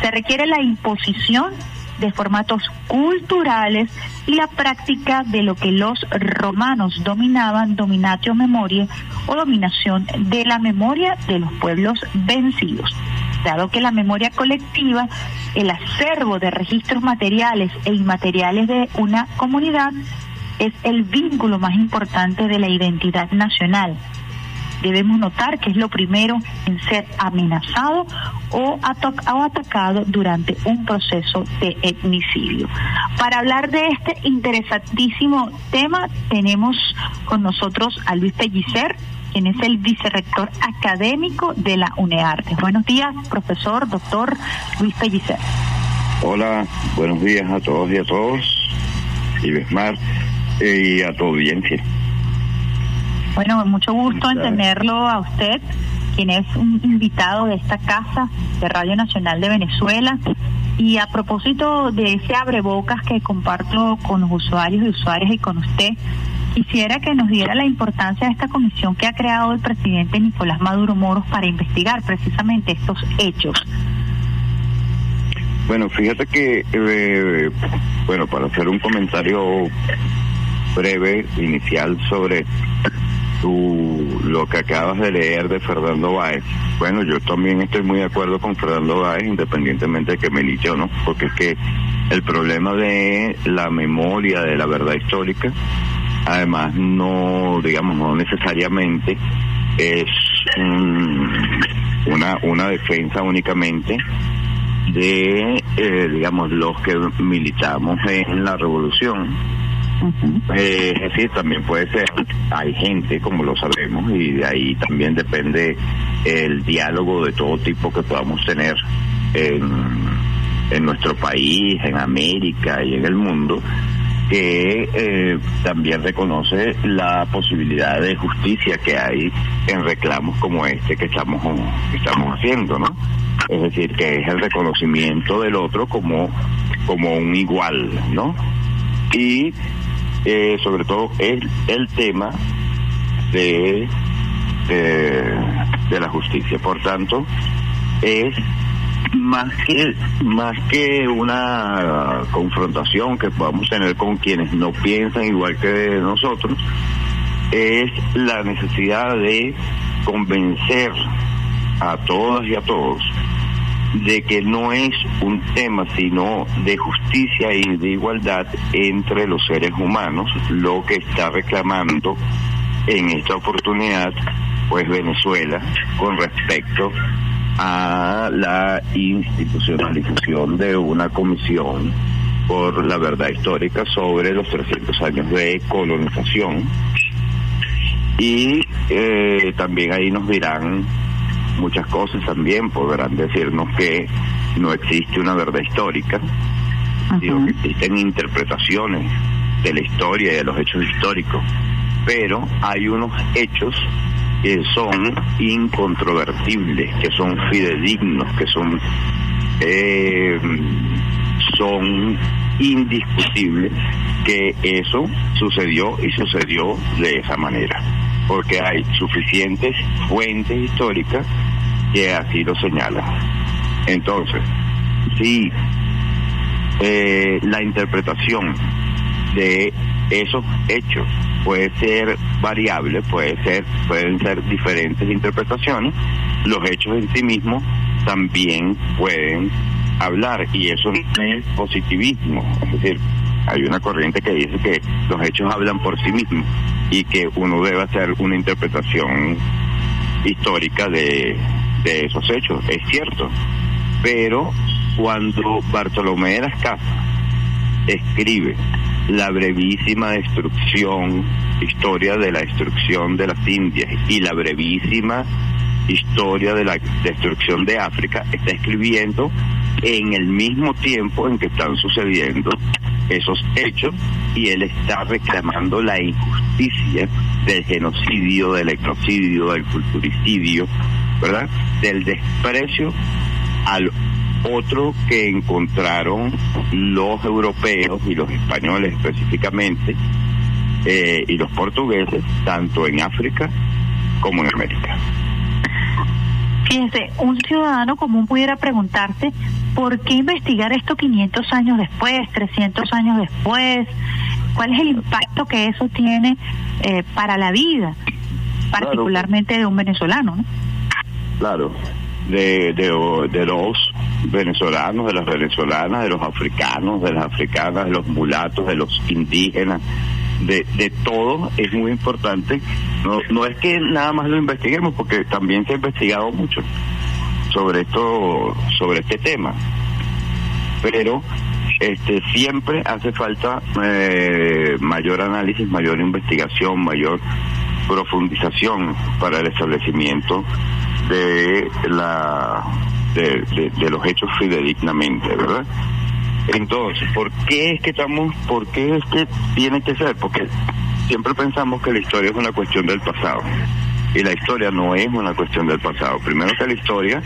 Se requiere la imposición de formatos culturales y la práctica de lo que los romanos dominaban, dominatio memoria o dominación de la memoria de los pueblos vencidos dado que la memoria colectiva, el acervo de registros materiales e inmateriales de una comunidad, es el vínculo más importante de la identidad nacional. Debemos notar que es lo primero en ser amenazado o, atacado durante un proceso de etnicidio. Para hablar de este interesantísimo tema, tenemos con nosotros a Luis Pellicer, quien es el vicerrector académico de la UNEARTE. Buenos días, profesor, doctor Luis Pellicer. Hola, buenos días a todos y a todos, y Besmar, eh, y a tu audiencia. Bueno, mucho gusto en tenerlo a usted, quien es un invitado de esta casa de Radio Nacional de Venezuela. Y a propósito de ese abrebocas que comparto con los usuarios y usuarias y con usted, quisiera que nos diera la importancia de esta comisión que ha creado el presidente Nicolás Maduro Moros para investigar precisamente estos hechos. Bueno, fíjate que, eh, bueno, para hacer un comentario breve, inicial sobre tu, lo que acabas de leer de Fernando Báez. Bueno, yo también estoy muy de acuerdo con Fernando Báez, independientemente de que milite o no, porque es que el problema de la memoria, de la verdad histórica, además no, digamos, no necesariamente es una, una defensa únicamente de, eh, digamos, los que militamos en la revolución. Eh, es decir, también puede ser, hay gente, como lo sabemos, y de ahí también depende el diálogo de todo tipo que podamos tener en, en nuestro país, en América y en el mundo, que eh, también reconoce la posibilidad de justicia que hay en reclamos como este que estamos, estamos haciendo, ¿no? Es decir, que es el reconocimiento del otro como, como un igual, ¿no? Y eh, sobre todo el, el tema de, de la justicia. Por tanto, es más que más que una confrontación que podamos tener con quienes no piensan igual que nosotros es la necesidad de convencer a todas y a todos de que no es un tema sino de justicia y de igualdad entre los seres humanos lo que está reclamando en esta oportunidad pues Venezuela con respecto a la institucionalización de una comisión por la verdad histórica sobre los 300 años de colonización. Y eh, también ahí nos dirán muchas cosas también, podrán decirnos que no existe una verdad histórica, sino que existen interpretaciones de la historia y de los hechos históricos, pero hay unos hechos que son incontrovertibles, que son fidedignos, que son eh, son indiscutibles que eso sucedió y sucedió de esa manera, porque hay suficientes fuentes históricas que así lo señalan. Entonces, si eh, la interpretación de esos hechos puede ser variable, puede ser, pueden ser diferentes interpretaciones, los hechos en sí mismos también pueden hablar y eso es positivismo, es decir, hay una corriente que dice que los hechos hablan por sí mismos y que uno debe hacer una interpretación histórica de, de esos hechos, es cierto, pero cuando Bartolomé de las Casas escribe la brevísima destrucción, historia de la destrucción de las Indias y la brevísima historia de la destrucción de África, está escribiendo en el mismo tiempo en que están sucediendo esos hechos y él está reclamando la injusticia del genocidio, del etnocidio, del culturicidio, ¿verdad? Del desprecio al otro que encontraron los europeos y los españoles específicamente eh, y los portugueses, tanto en África como en América. Fíjense, un ciudadano común pudiera preguntarse por qué investigar esto 500 años después, 300 años después, cuál es el impacto que eso tiene eh, para la vida, particularmente de un venezolano. ¿no? Claro, de, de, de los venezolanos, de las venezolanas, de los africanos, de las africanas, de los mulatos, de los indígenas, de, de todo es muy importante. No, no es que nada más lo investiguemos, porque también se ha investigado mucho sobre esto, sobre este tema. Pero este siempre hace falta eh, mayor análisis, mayor investigación, mayor profundización para el establecimiento de la de, los hechos fidedignamente, ¿verdad? Entonces, ¿por qué es que estamos, por qué es que tiene que ser? Porque siempre pensamos que la historia es una cuestión del pasado. Y la historia no es una cuestión del pasado. Primero que la historia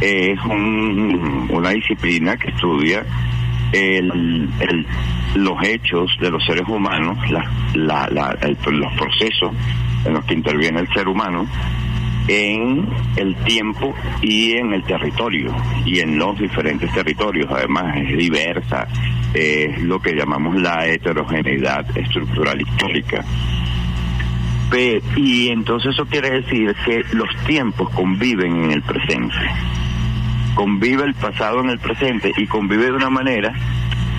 es un- una disciplina que estudia el- los hechos de los seres humanos, la- la- la- el- los procesos en los que interviene el ser humano en el tiempo y en el territorio y en los diferentes territorios. Además es diversa, es lo que llamamos la heterogeneidad estructural histórica. Y entonces eso quiere decir que los tiempos conviven en el presente. Convive el pasado en el presente y convive de una manera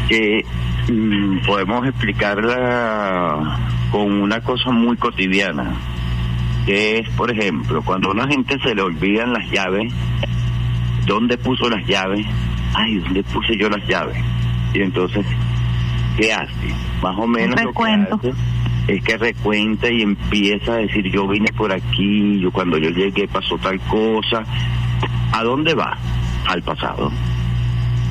que mm, podemos explicarla con una cosa muy cotidiana que es, por ejemplo, cuando a una gente se le olvidan las llaves, ¿dónde puso las llaves? Ay, ¿dónde puse yo las llaves? Y entonces, ¿qué hace? Más o menos lo que hace es que recuenta y empieza a decir, yo vine por aquí, yo cuando yo llegué pasó tal cosa. ¿A dónde va? Al pasado.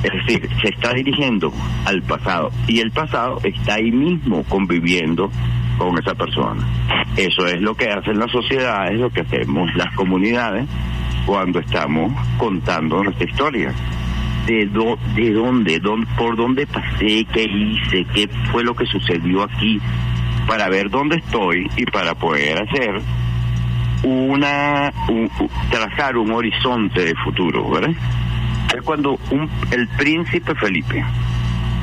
Es decir, se está dirigiendo al pasado y el pasado está ahí mismo conviviendo con esa persona. Eso es lo que hacen las sociedades, lo que hacemos las comunidades cuando estamos contando nuestra historia. ¿De, do- de dónde, por dónde pasé, qué hice, qué fue lo que sucedió aquí, para ver dónde estoy y para poder hacer una, un- un- trazar un horizonte de futuro, ¿verdad? Es cuando un, el príncipe Felipe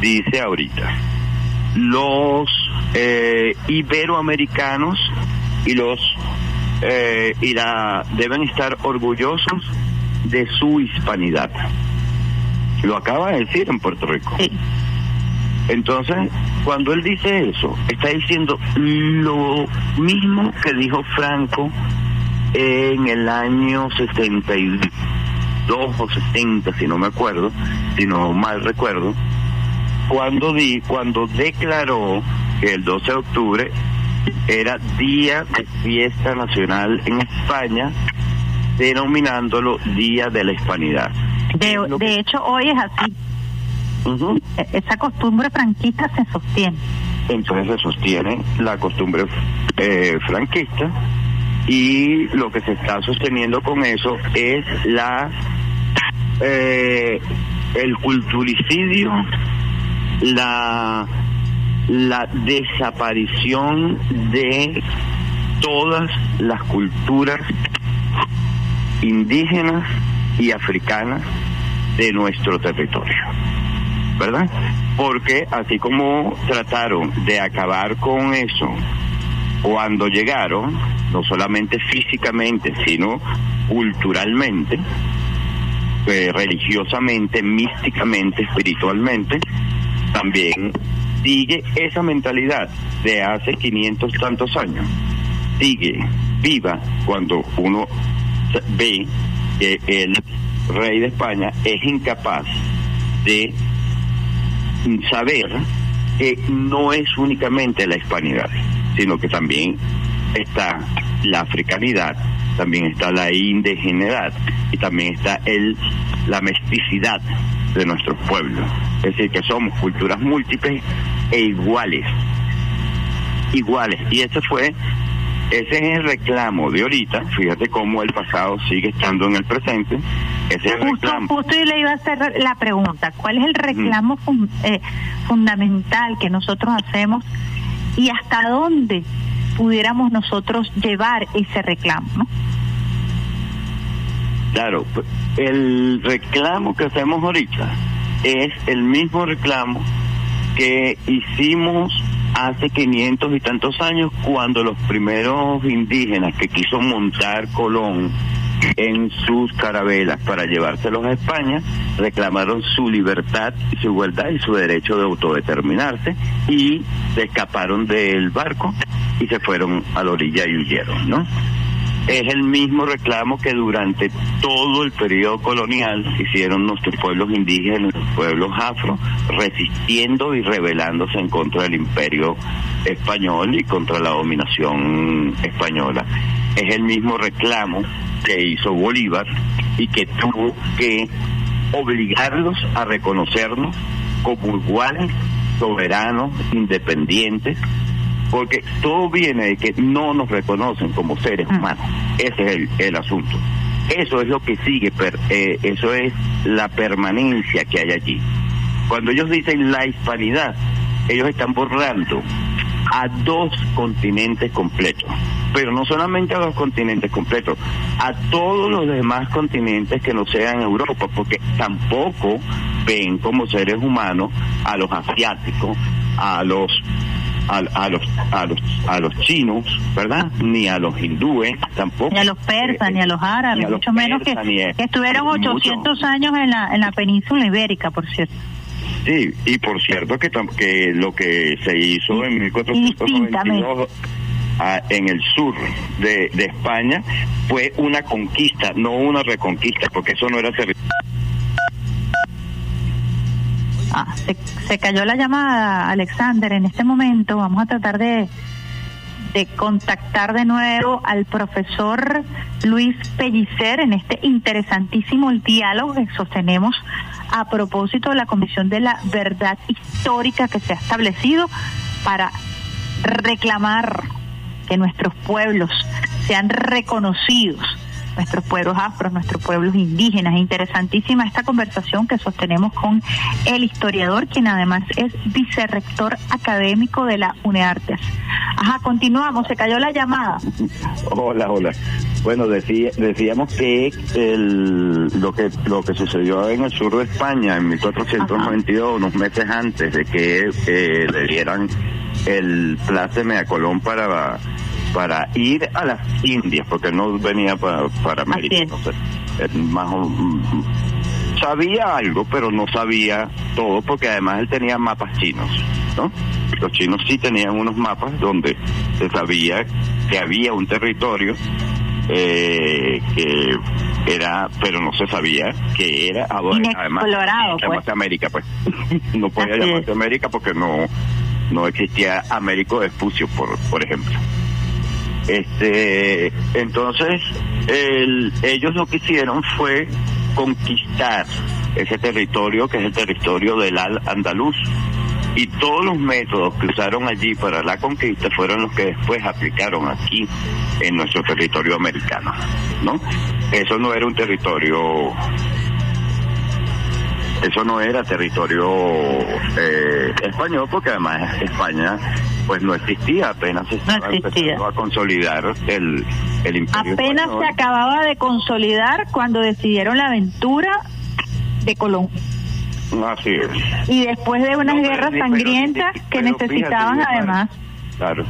dice ahorita, los eh, iberoamericanos y los eh, y la- deben estar orgullosos de su hispanidad. Lo acaba de decir en Puerto Rico. Entonces, cuando él dice eso, está diciendo lo mismo que dijo Franco en el año 62 o 60, si no me acuerdo, si no mal recuerdo, cuando di, cuando declaró que el 12 de octubre era día de fiesta nacional en España, denominándolo Día de la Hispanidad. De, que- hecho, hoy es así. E- Esa costumbre franquista se sostiene. Entonces se sostiene la costumbre eh, franquista y lo que se está sosteniendo con eso es la eh, el culturicidio, la la desaparición de todas las culturas indígenas y africanas de nuestro territorio. ¿verdad? Porque así como trataron de acabar con eso cuando llegaron, no solamente físicamente, sino culturalmente, eh, religiosamente, místicamente, espiritualmente, también sigue esa mentalidad de hace 500 tantos años. Sigue viva cuando uno ve que el rey de España es incapaz de saber que no es únicamente la hispanidad, sino que también está la africanidad, también está la indigenidad y también está el la mesticidad de nuestros pueblos. Es decir, que somos culturas múltiples e iguales. Iguales. Y ese fue ese es el reclamo de ahorita, fíjate cómo el pasado sigue estando en el presente, ese es el Justo, reclamo. justo y le iba a hacer la pregunta, ¿cuál es el reclamo fun- eh, fundamental que nosotros hacemos y hasta dónde pudiéramos nosotros llevar ese reclamo? ¿no? Claro, pues, el reclamo que hacemos ahorita es el mismo reclamo que hicimos hace 500 y tantos años cuando los primeros indígenas que quiso montar Colón en sus carabelas para llevárselos a España reclamaron su libertad su igualdad y su derecho de autodeterminarse y se escaparon del barco y se fueron a la orilla y huyeron, ¿no? Es el mismo reclamo que durante todo el periodo colonial hicieron nuestros pueblos indígenas, nuestros pueblos afro, resistiendo y rebelándose en contra del imperio español y contra la dominación española. Es el mismo reclamo que hizo Bolívar y que tuvo que obligarlos a reconocernos como iguales, soberanos, independientes, porque todo viene de que no nos reconocen como seres humanos. Ese es el, el asunto. Eso es lo que sigue, per- eh, eso es la permanencia que hay allí. Cuando ellos dicen la hispanidad, ellos están borrando a dos continentes completos, pero no solamente a dos continentes completos, a todos los demás continentes que no sean Europa, porque tampoco ven como seres humanos a los asiáticos, a los a, a los a los a los chinos, ¿verdad? Ni a los hindúes tampoco. Ni a los persas, ni a los árabes, a los mucho menos que, a- que estuvieron mucho. 800 años en la, en la península ibérica, por cierto. Sí, y por cierto que, que lo que se hizo en 1492 ah, en el sur de, de España fue una conquista, no una reconquista, porque eso no era territorio. Ah, se, cayó la llamada, Alexander. En este momento vamos a tratar de, de contactar de nuevo al profesor Luis Pellicer en este interesantísimo diálogo que sostenemos a propósito de la Comisión de la Verdad Histórica que se ha establecido para reclamar que nuestros pueblos sean reconocidos nuestros pueblos afros, nuestros pueblos indígenas. Interesantísima esta conversación que sostenemos con el historiador, quien además es vicerrector académico de la UNEARTES. Ajá, continuamos, se cayó la llamada. Hola, hola. Bueno, decía, decíamos que el, lo que lo que sucedió en el sur de España en 1492, unos meses antes de que eh, le dieran el pláceme a Colón para para ir a las Indias, porque no venía para, para América. Entonces, él más o- mm, sabía algo, pero no sabía todo, porque además él tenía mapas chinos, ¿no? Los chinos sí tenían unos mapas donde se sabía que había un territorio eh, que era, pero no se sabía que era además pues. América, pues no podía Así es. llamarse América porque no no existía Américo Vespucio, por por ejemplo. Este, entonces el- ellos lo que hicieron fue conquistar ese territorio que es el territorio del Al Andaluz y todos los métodos que usaron allí para la conquista fueron los que después aplicaron aquí en nuestro territorio americano, ¿no? Eso no era un territorio, eso no era territorio eh, español porque además España pues no existía, apenas se estaba empezando a consolidar el, el imperio Apenas español. se acababa de consolidar cuando decidieron la aventura de Colón. Así es. Y después de unas No, guerras pero sangrientas que pero necesitaban fíjate, además. Claro.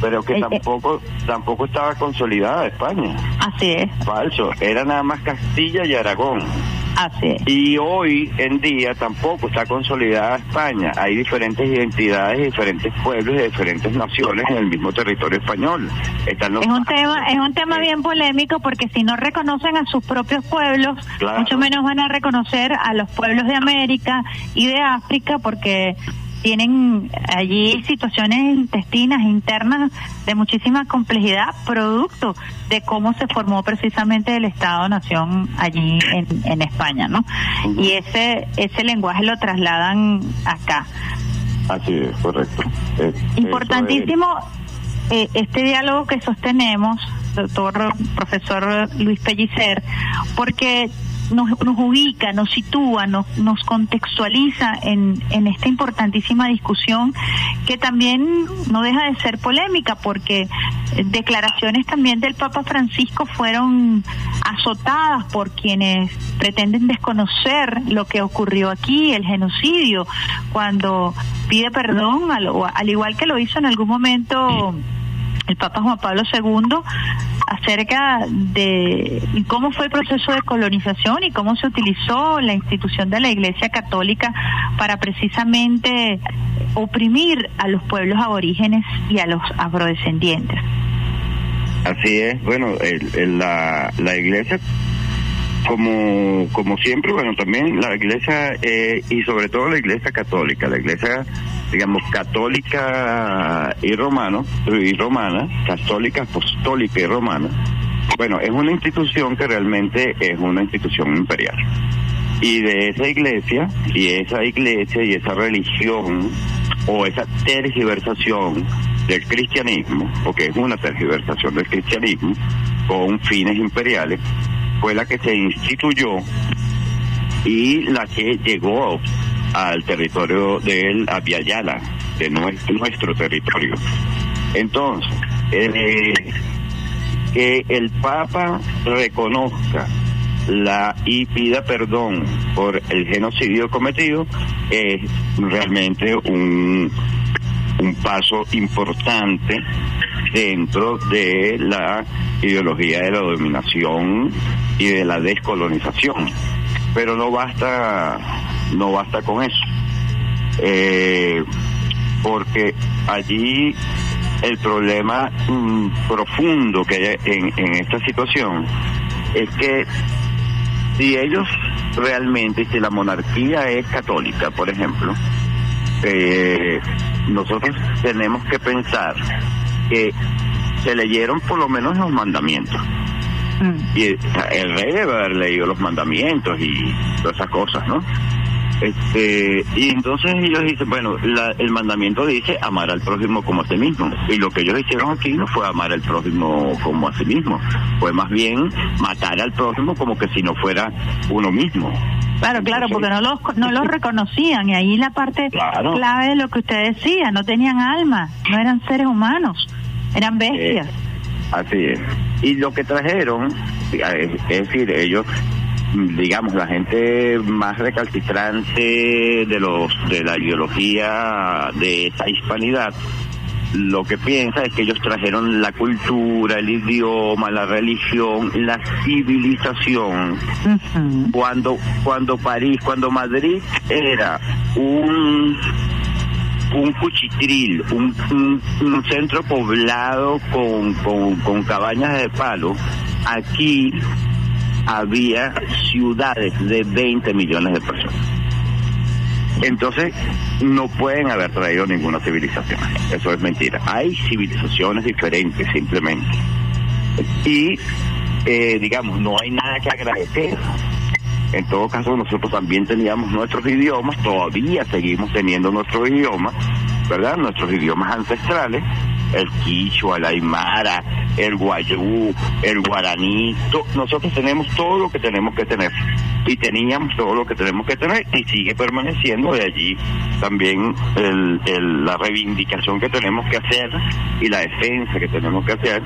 Pero que Eh, eh. tampoco tampoco estaba consolidada España. Así es, Falso. Era nada más Castilla y Aragón. así es. Y hoy en día tampoco está consolidada España. Hay diferentes identidades, diferentes pueblos y diferentes naciones en el mismo territorio español. Están los Es un tema, es un tema bien polémico porque si no reconocen a sus propios pueblos, Claro. mucho menos van a reconocer a los pueblos de América y de África porque tienen allí situaciones intestinas internas de muchísima complejidad, producto de cómo se formó precisamente el Estado-Nación allí en, en España, ¿no? Y ese ese lenguaje lo trasladan acá. Así es, correcto. Es- Importantísimo eh, este diálogo que sostenemos, doctor profesor Luis Pellicer, porque nos, nos ubica, nos sitúa, nos, nos contextualiza en, en esta importantísima discusión que también no deja de ser polémica porque declaraciones también del Papa Francisco fueron azotadas por quienes pretenden desconocer lo que ocurrió aquí, el genocidio, cuando pide perdón, al igual que lo hizo en algún momento el Papa Juan Pablo II acerca de cómo fue el proceso de colonización y cómo se utilizó la institución de la Iglesia Católica para precisamente oprimir a los pueblos aborígenes y a los afrodescendientes. Así es, bueno, el- la, la iglesia, como, como siempre, bueno, también la iglesia, eh, y sobre todo la iglesia católica, la iglesia, digamos, católica y romano, y romana, católica, apostólica y romana, bueno, es una institución que realmente es una institución imperial. Y de esa iglesia, y esa iglesia y esa religión, o esa tergiversación del cristianismo, porque es una tergiversación del cristianismo, con fines imperiales, fue la que se instituyó y la que llegó al territorio del Aviala, de nuestro, nuestro territorio. Entonces, eh, que el Papa reconozca la y pida perdón por el genocidio cometido es realmente un, un paso importante dentro de la ideología de la dominación y de la descolonización. Pero no basta, no basta con eso. Eh, porque allí el problema mm, profundo que hay en, en esta situación es que si ellos realmente, si la monarquía es católica, por ejemplo, eh, nosotros tenemos que pensar que se leyeron por lo menos los mandamientos. Y el, el rey debe haber leído los mandamientos y todas esas cosas, ¿no? Este, y entonces ellos dicen, bueno, la- el mandamiento dice amar al prójimo como a sí mismo. Y lo que ellos hicieron aquí no fue amar al prójimo como a sí mismo, fue más bien matar al prójimo como que si no fuera uno mismo. Claro, claro, porque no los, no los reconocían y ahí la parte Claro. clave de lo que usted decía, no tenían alma, no eran seres humanos, eran bestias. Así es. Y lo que trajeron, es decir, ellos, digamos, la gente más recalcitrante de los de la ideología de esa hispanidad, lo que piensa es que ellos trajeron la cultura, el idioma, la religión, la civilización. Cuando cuando París, cuando Madrid era un un cuchitril, un, un- centro poblado con, con, con cabañas de palo, aquí había ciudades de 20 millones de personas. Entonces, no pueden haber traído ninguna civilización. Eso es mentira. Hay civilizaciones diferentes, simplemente. Y, eh, digamos, no hay nada que agradecer. En todo caso, nosotros también teníamos nuestros idiomas, todavía seguimos teniendo nuestros idiomas, ¿verdad? Nuestros idiomas ancestrales, el quichua, el aymara, el guayú, el guaraní, nosotros tenemos todo lo que tenemos que tener y teníamos todo lo que tenemos que tener y sigue permaneciendo de allí también el- el- la reivindicación que tenemos que hacer y la defensa que tenemos que hacer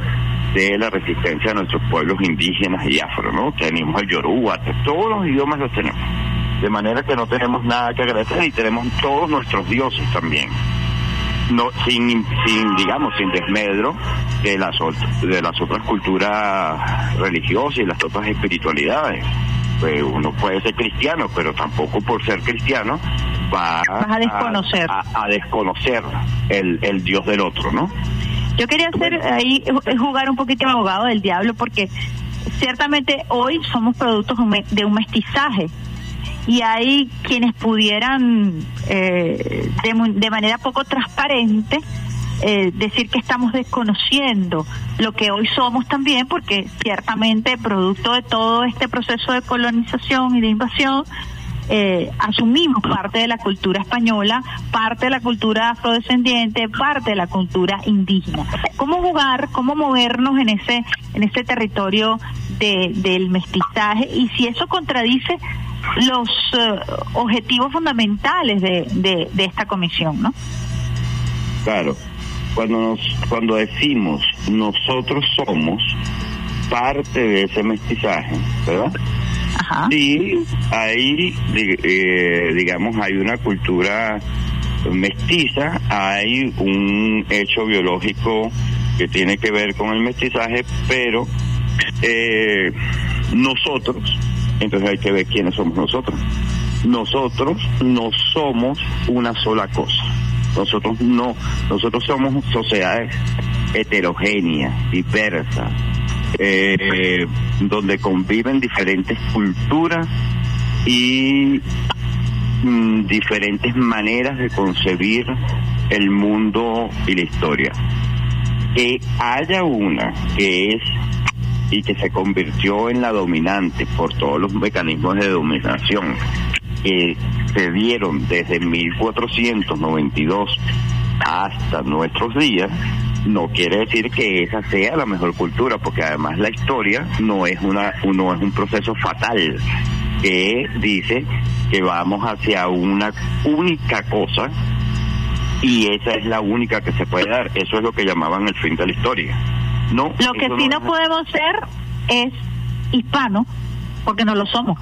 de la resistencia de nuestros pueblos indígenas y afro, ¿no? Tenemos el yoruba, todos los idiomas los tenemos. De manera que no tenemos nada que agradecer y tenemos todos nuestros dioses también. No, sin, sin, digamos, sin desmedro de las, de las otras culturas religiosas y las otras espiritualidades. Pues uno puede ser cristiano, pero tampoco por ser cristiano va Vas a desconocer. a, a desconocer el, el Dios del otro, ¿no? Yo quería hacer ahí eh, jugar un poquito abogado del diablo porque ciertamente hoy somos productos de un mestizaje. Y hay quienes pudieran eh, de, de manera poco transparente eh, decir que estamos desconociendo lo que hoy somos también porque ciertamente producto de todo este proceso de colonización y de invasión eh, asumimos parte de la cultura española, parte de la cultura afrodescendiente, parte de la cultura indígena. ¿Cómo jugar, cómo movernos en ese en ese territorio de, del mestizaje y si eso contradice los eh, objetivos fundamentales de, de, de esta comisión, ¿no? Claro, cuando nos, cuando decimos nosotros somos parte de ese mestizaje, ¿verdad? Sí, ahí, eh, digamos, hay una cultura mestiza, hay un hecho biológico que tiene que ver con el mestizaje, pero eh, nosotros, entonces hay que ver quiénes somos nosotros. Nosotros no somos una sola cosa. Nosotros no, nosotros somos sociedades heterogéneas, diversas, eh, donde conviven diferentes culturas y mm, diferentes maneras de concebir el mundo y la historia. Que haya una que es y que se convirtió en la dominante por todos los mecanismos de dominación que se dieron desde 1492 hasta nuestros días, no quiere decir que esa sea la mejor cultura, porque además la historia no es una no es un proceso fatal que dice que vamos hacia una única cosa y esa es la única que se puede dar. Eso es lo que llamaban el fin de la historia. No, Lo que sí no es- podemos ser es hispano, porque no lo somos.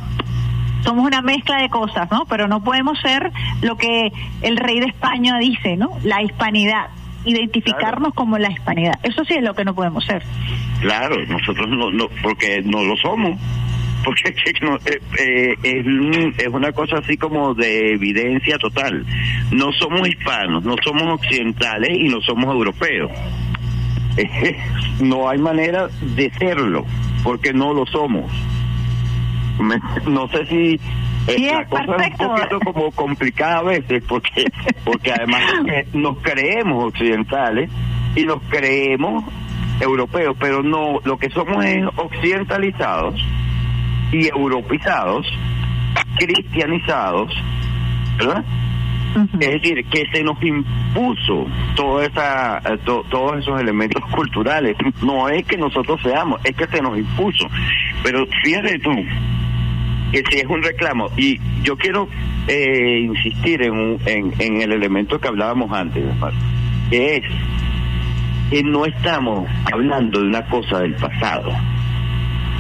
Somos una mezcla de cosas, ¿no? Pero no podemos ser lo que el rey de España dice, ¿no? La hispanidad. Identificarnos como la hispanidad. Eso sí es lo que no podemos ser. Claro, nosotros no, no porque no lo somos. Porque es, no- eh, eh, es, un- es una cosa así como de evidencia total. No somos hispanos, no somos occidentales y no somos europeos. No hay manera de serlo, porque no lo somos. Me- no sé si eh, Sí, la cosa es un perfecto. poquito como complicada a veces, porque porque además nos creemos occidentales y nos creemos europeos, pero no, lo que somos es occidentalizados y europeizados, cristianizados, ¿verdad? Es decir, que se nos impuso toda esa, eh, to- todos esos elementos culturales. No es que nosotros seamos, es que se nos impuso. Pero fíjate tú, si es un reclamo, y yo quiero eh, insistir en, un- en, en el elemento que hablábamos antes, que es que no estamos hablando de una cosa del pasado.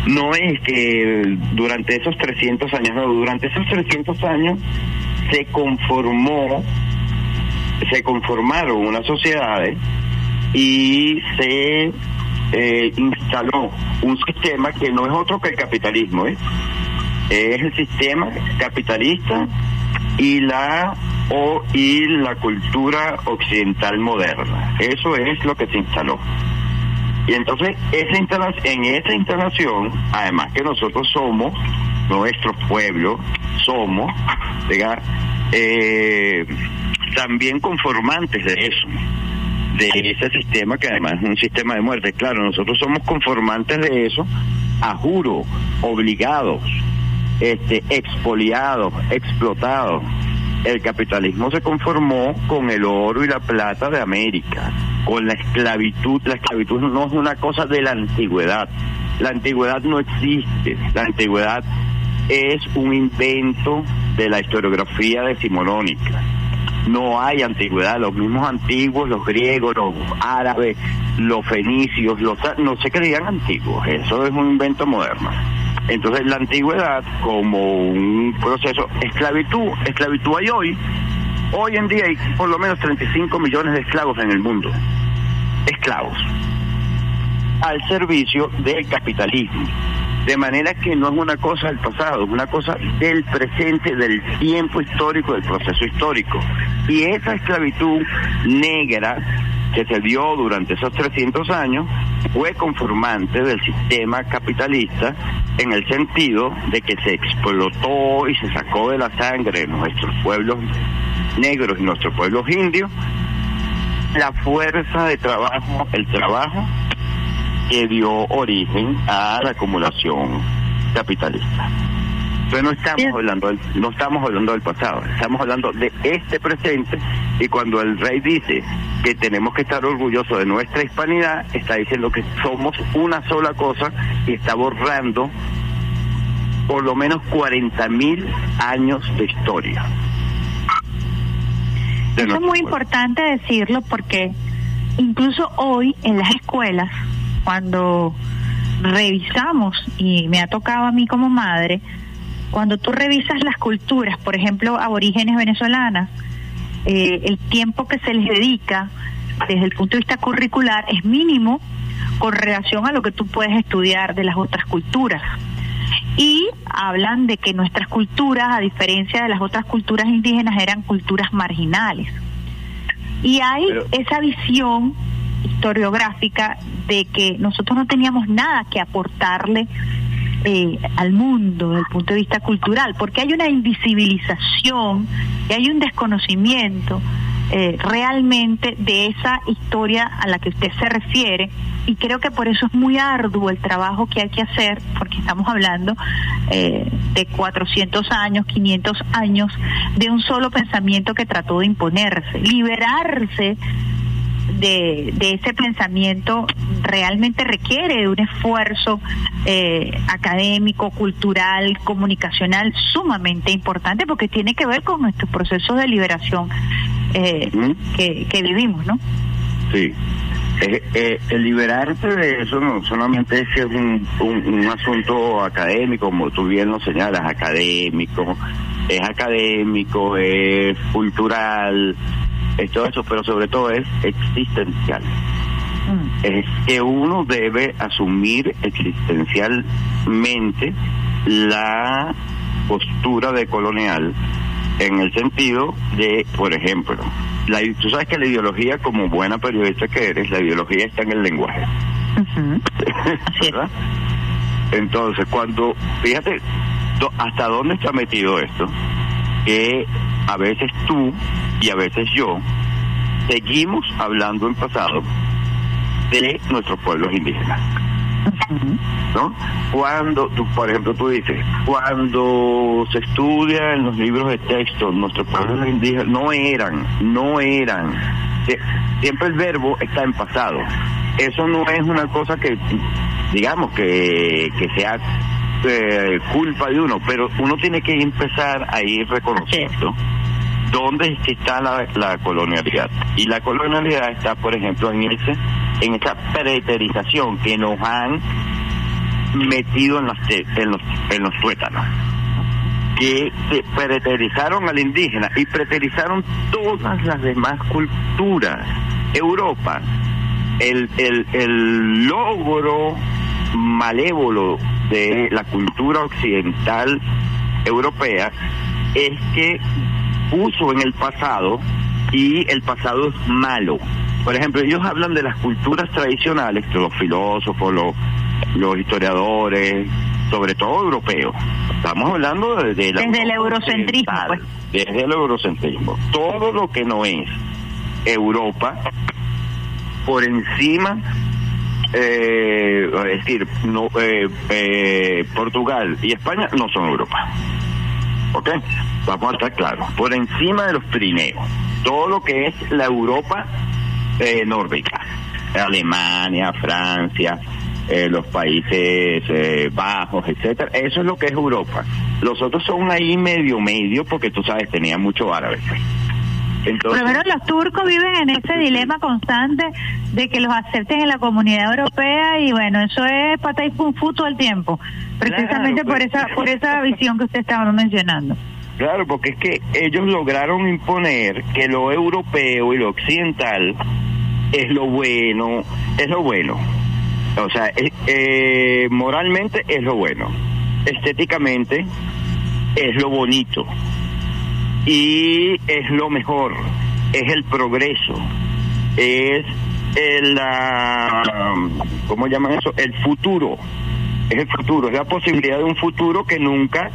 No es que durante esos 300 años, no, durante esos 300 años se conformó, se conformaron unas sociedades y se eh, instaló un sistema que no es otro que el capitalismo, ¿eh? Es el sistema capitalista y la o y la cultura occidental moderna. Eso es lo que se instaló. Y entonces esa instala- en esa instalación, además que nosotros somos, nuestros pueblos, somos, eh, también conformantes de eso, de ese sistema que además es un sistema de muerte. Claro, nosotros somos conformantes de eso, a juro, obligados, este, expoliados, explotados. El capitalismo se conformó con el oro y la plata de América, con la esclavitud. La esclavitud no es una cosa de la antigüedad. La antigüedad no existe. La antigüedad es un invento de la historiografía decimonónica. No hay antigüedad. Los mismos antiguos, los griegos, los árabes, los fenicios, los no se creían antiguos. Eso es un invento moderno. Entonces la antigüedad como un proceso, esclavitud, esclavitud hay hoy, hoy en día hay por lo menos 35 millones de esclavos en el mundo, esclavos, al servicio del capitalismo. De manera que no es una cosa del pasado, es una cosa del presente, del tiempo histórico, del proceso histórico. Y esa esclavitud negra que se dio durante esos 300 años fue conformante del sistema capitalista en el sentido de que se explotó y se sacó de la sangre de nuestros pueblos negros y nuestros pueblos indios la fuerza de trabajo, el trabajo que dio origen a la acumulación capitalista. Entonces no estamos hablando del, no estamos hablando del pasado, estamos hablando de este presente y cuando el rey dice que tenemos que estar orgullosos de nuestra hispanidad, está diciendo que somos una sola cosa y está borrando por lo menos 40 mil años de historia. De Eso es muy pueblo. importante decirlo porque incluso hoy en las escuelas, cuando revisamos, y me ha tocado a mí como madre, cuando tú revisas las culturas, por ejemplo, aborígenes venezolanas, eh, el tiempo que se les dedica desde el punto de vista curricular es mínimo con relación a lo que tú puedes estudiar de las otras culturas. Y hablan de que nuestras culturas, a diferencia de las otras culturas indígenas, eran culturas marginales. Y hay Pero- esa visión historiográfica de que nosotros no teníamos nada que aportarle eh, al mundo desde el punto de vista cultural, porque hay una invisibilización y hay un desconocimiento eh, realmente de esa historia a la que usted se refiere y creo que por eso es muy arduo el trabajo que hay que hacer, porque estamos hablando eh, de 400 años, 500 años de un solo pensamiento que trató de imponerse, liberarse de, de ese pensamiento realmente requiere de un esfuerzo eh, académico, cultural, comunicacional sumamente importante porque tiene que ver con nuestros procesos de liberación eh, que, que vivimos, ¿no? Sí. Eh, eh, el liberarse de eso no solamente es que es un, un, un asunto académico, como tú bien lo señalas, académico, es académico, es cultural, es todo eso, pero sobre todo es existencial. Mm. Es que uno debe asumir existencialmente la postura de colonial en el sentido de, por ejemplo, la, tú sabes que la ideología, como buena periodista que eres, la ideología está en el lenguaje. Es. ¿verdad? Entonces, cuando, fíjate do- hasta dónde está metido esto, que a veces tú y a veces yo seguimos hablando en pasado de nuestros pueblos indígenas. ¿no? Cuando, tú, por ejemplo, tú dices, cuando se estudia en los libros de texto, nuestros pueblos indígenas no eran, no eran. Sie- Siempre el verbo está en pasado. Eso no es una cosa que, digamos, que, que sea eh, culpa de uno, pero uno tiene que empezar a ir reconociendo dónde es que está la, la colonialidad. Y la colonialidad está, por ejemplo, en ese en esa preterización que nos han metido en, las te- en, los, en los tuétanos. Que preterizaron al indígena y preterizaron todas las demás culturas. Europa, el, el, el logro malévolo de la cultura occidental europea es que puso en el pasado y el pasado es malo Por ejemplo, ellos hablan de las culturas tradicionales, los filósofos, los, los historiadores, sobre todo europeos. Estamos hablando de, de la Desde el eurocentrismo, pues. Desde el eurocentrismo. Todo lo que no es Europa, por encima, eh, es decir, no, eh, eh, Portugal y España no son Europa. ¿Ok? Vamos a estar claros. Por encima de los Pirineos, todo lo que es la Europa eh, nórdica, Alemania, Francia, eh, los Países eh, Bajos, etcétera, eso es lo que es Europa. Los otros son ahí medio medio porque tú sabes tenían mucho árabe. Por Entonces, lo menos los turcos viven en ese dilema constante de que los acepten en la comunidad europea y bueno, eso es pata y fun fu todo el tiempo, precisamente Claro, por pues. esa por esa visión que usted estaba mencionando. Claro, porque es que ellos lograron imponer que lo europeo y lo occidental es lo bueno, es lo bueno. O sea, es- eh, moralmente es lo bueno, estéticamente es lo bonito y es lo mejor, es el progreso, es el, ah, ¿cómo llaman eso? El futuro, es el futuro, es la posibilidad de un futuro que nunca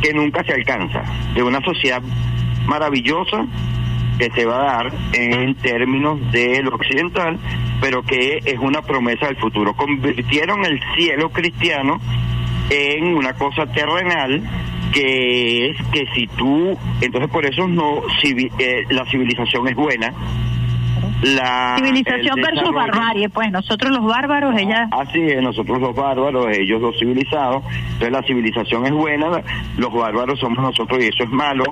que nunca se alcanza, de una sociedad maravillosa que se va a dar en términos de lo occidental, pero que es una promesa del futuro. Convirtieron el cielo cristiano en una cosa terrenal que es que si tú, entonces por eso no eh, la civilización es buena. La, Civilización versus barbarie, pues nosotros los bárbaros, ella Así es, nosotros los bárbaros, ellos los civilizados. Entonces la civilización es buena, los bárbaros somos nosotros y eso es malo.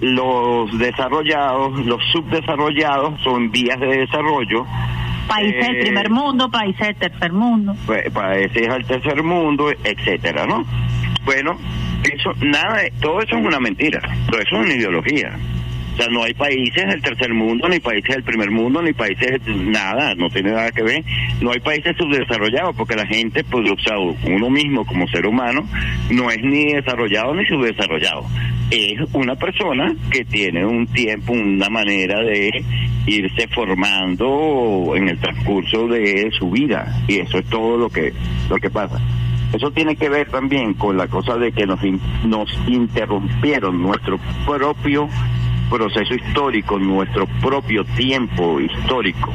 Los desarrollados, los subdesarrollados son vías de desarrollo. países del Eh, primer mundo, países del tercer mundo. pues, países al tercer mundo, etcétera, ¿no? Bueno, eso, nada, todo eso es una mentira, todo eso es una ideología. O sea, no hay países del tercer mundo, ni países del primer mundo, ni países, nada, no tiene nada que ver. No hay países subdesarrollados, porque la gente, pues, o sea, uno mismo como ser humano, no es ni desarrollado ni subdesarrollado. Es una persona que tiene un tiempo, una manera de irse formando en el transcurso de su vida. Y eso es todo lo que, lo que pasa. Eso tiene que ver también con la cosa de que nos, nos interrumpieron nuestro propio proceso histórico, nuestro propio tiempo histórico,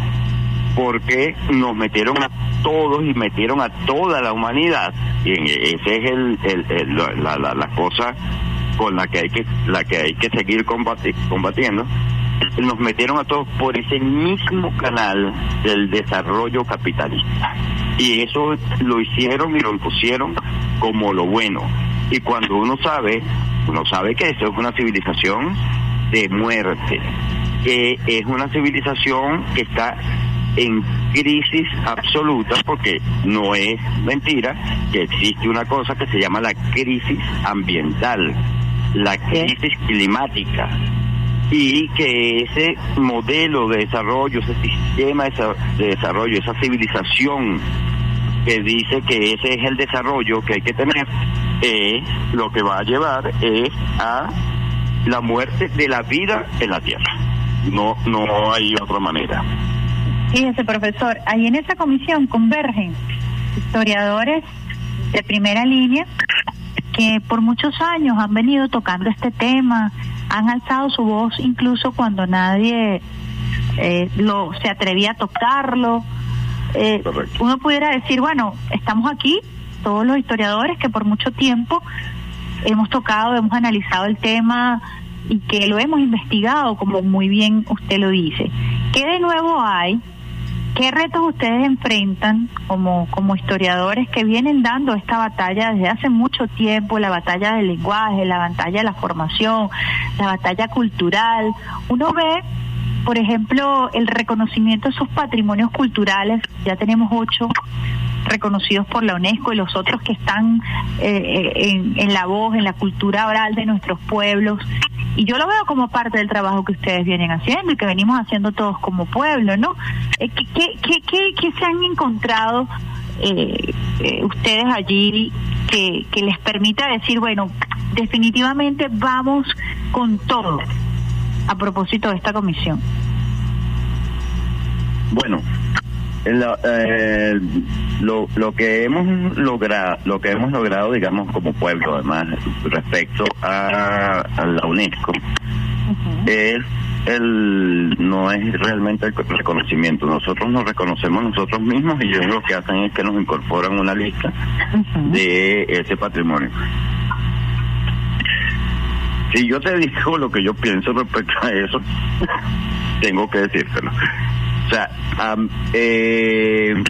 porque nos metieron a todos y metieron a toda la humanidad, y en- ese es el- el- la, la- la cosa con la que hay que la que hay que seguir combati- combatiendo nos metieron a todos por ese mismo canal del desarrollo capitalista. Y eso lo hicieron y lo impusieron como lo bueno. Y cuando uno sabe uno sabe que eso es una civilización de muerte que es una civilización que está en crisis absoluta porque no es mentira que existe una cosa que se llama la crisis ambiental, la crisis climática y que ese modelo de desarrollo, ese sistema de desa- de desarrollo, esa civilización que dice que ese es el desarrollo que hay que tener, eh, lo que va a llevar es a la muerte de la vida en la Tierra. No, no hay otra manera. Fíjese, profesor, ahí en esa comisión convergen historiadores de primera línea que por muchos años han venido tocando este tema, han alzado su voz incluso cuando nadie eh, lo se atrevía a tocarlo. Eh, uno pudiera decir, bueno, estamos aquí, todos los historiadores que por mucho tiempo hemos tocado, hemos analizado el tema y que lo hemos investigado, como muy bien usted lo dice. ¿Qué de nuevo hay? ¿Qué retos ustedes enfrentan como, como historiadores que vienen dando esta batalla desde hace mucho tiempo, la batalla del lenguaje, la batalla de la formación, la batalla cultural? Uno ve, por ejemplo, el reconocimiento de sus patrimonios culturales, ya tenemos ocho reconocidos por la UNESCO y los otros que están eh, en, en la voz, en la cultura oral de nuestros pueblos. Y yo lo veo como parte del trabajo que ustedes vienen haciendo y que venimos haciendo todos como pueblo, ¿no? Eh, ¿Qué, qué, qué, qué- se han encontrado eh, eh, ustedes allí que, que les permita decir, bueno, definitivamente vamos con todo a propósito de esta comisión? Bueno, lo, eh, lo, lo que hemos logrado, lo que hemos logrado, digamos, como pueblo, además, respecto a, a la UNESCO, es el no es realmente el reconocimiento. Nosotros nos reconocemos nosotros mismos y ellos lo que hacen es que nos incorporan una lista de ese patrimonio. Si yo te digo lo que yo pienso respecto a eso, tengo que decírtelo. O sea, am- eh,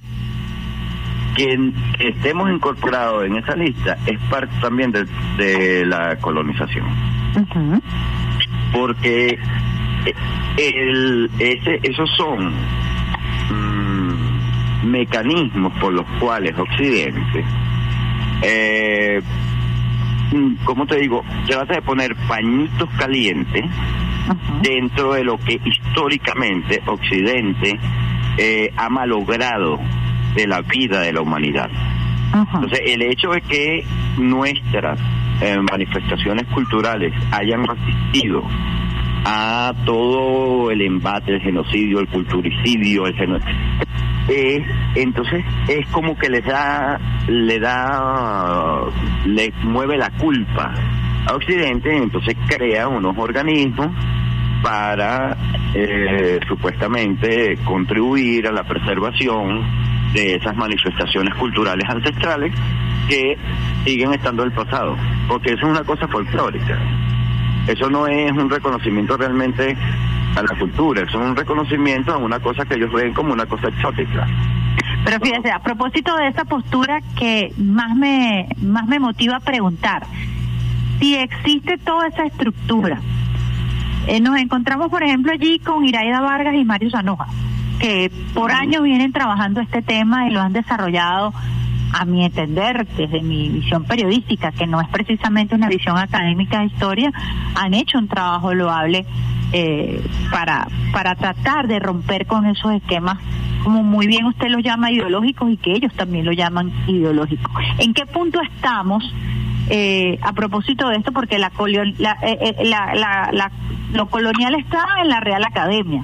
que que estemos incorporados en esa lista es parte también de, de la colonización. Porque eh, el, ese, esos son mm, mecanismos por los cuales Occidente, eh, mm, ¿cómo te digo? Trata de poner pañitos calientes dentro de lo que históricamente Occidente eh, ha malogrado de la vida de la humanidad. Entonces, el hecho de que nuestras eh, manifestaciones culturales hayan resistido a todo el embate, el genocidio, el culturicidio, el geno- eh, entonces es como que les da, le da, le mueve la culpa a Occidente, entonces crea unos organismos para eh, supuestamente contribuir a la preservación de esas manifestaciones culturales ancestrales que siguen estando del pasado, porque eso es una cosa folclórica. Eso no es un reconocimiento realmente a la cultura, eso es un reconocimiento a una cosa que ellos ven como una cosa exótica. Pero fíjese, a propósito de esa postura que más me, más me motiva a preguntar, si existe toda esa estructura, eh, nos encontramos, por ejemplo, allí con Iraida Vargas y Mario Zanoja, que por años vienen trabajando este tema y lo han desarrollado, a mi entender, desde mi visión periodística, que no es precisamente una visión académica de historia, han hecho un trabajo loable eh, para, para tratar de romper con esos esquemas, como muy bien usted los llama ideológicos y que ellos también lo llaman ideológicos. ¿En qué punto estamos? Eh, a propósito de esto, porque la, colio- la, eh, eh, la- la- la- lo colonial está en la Real Academia.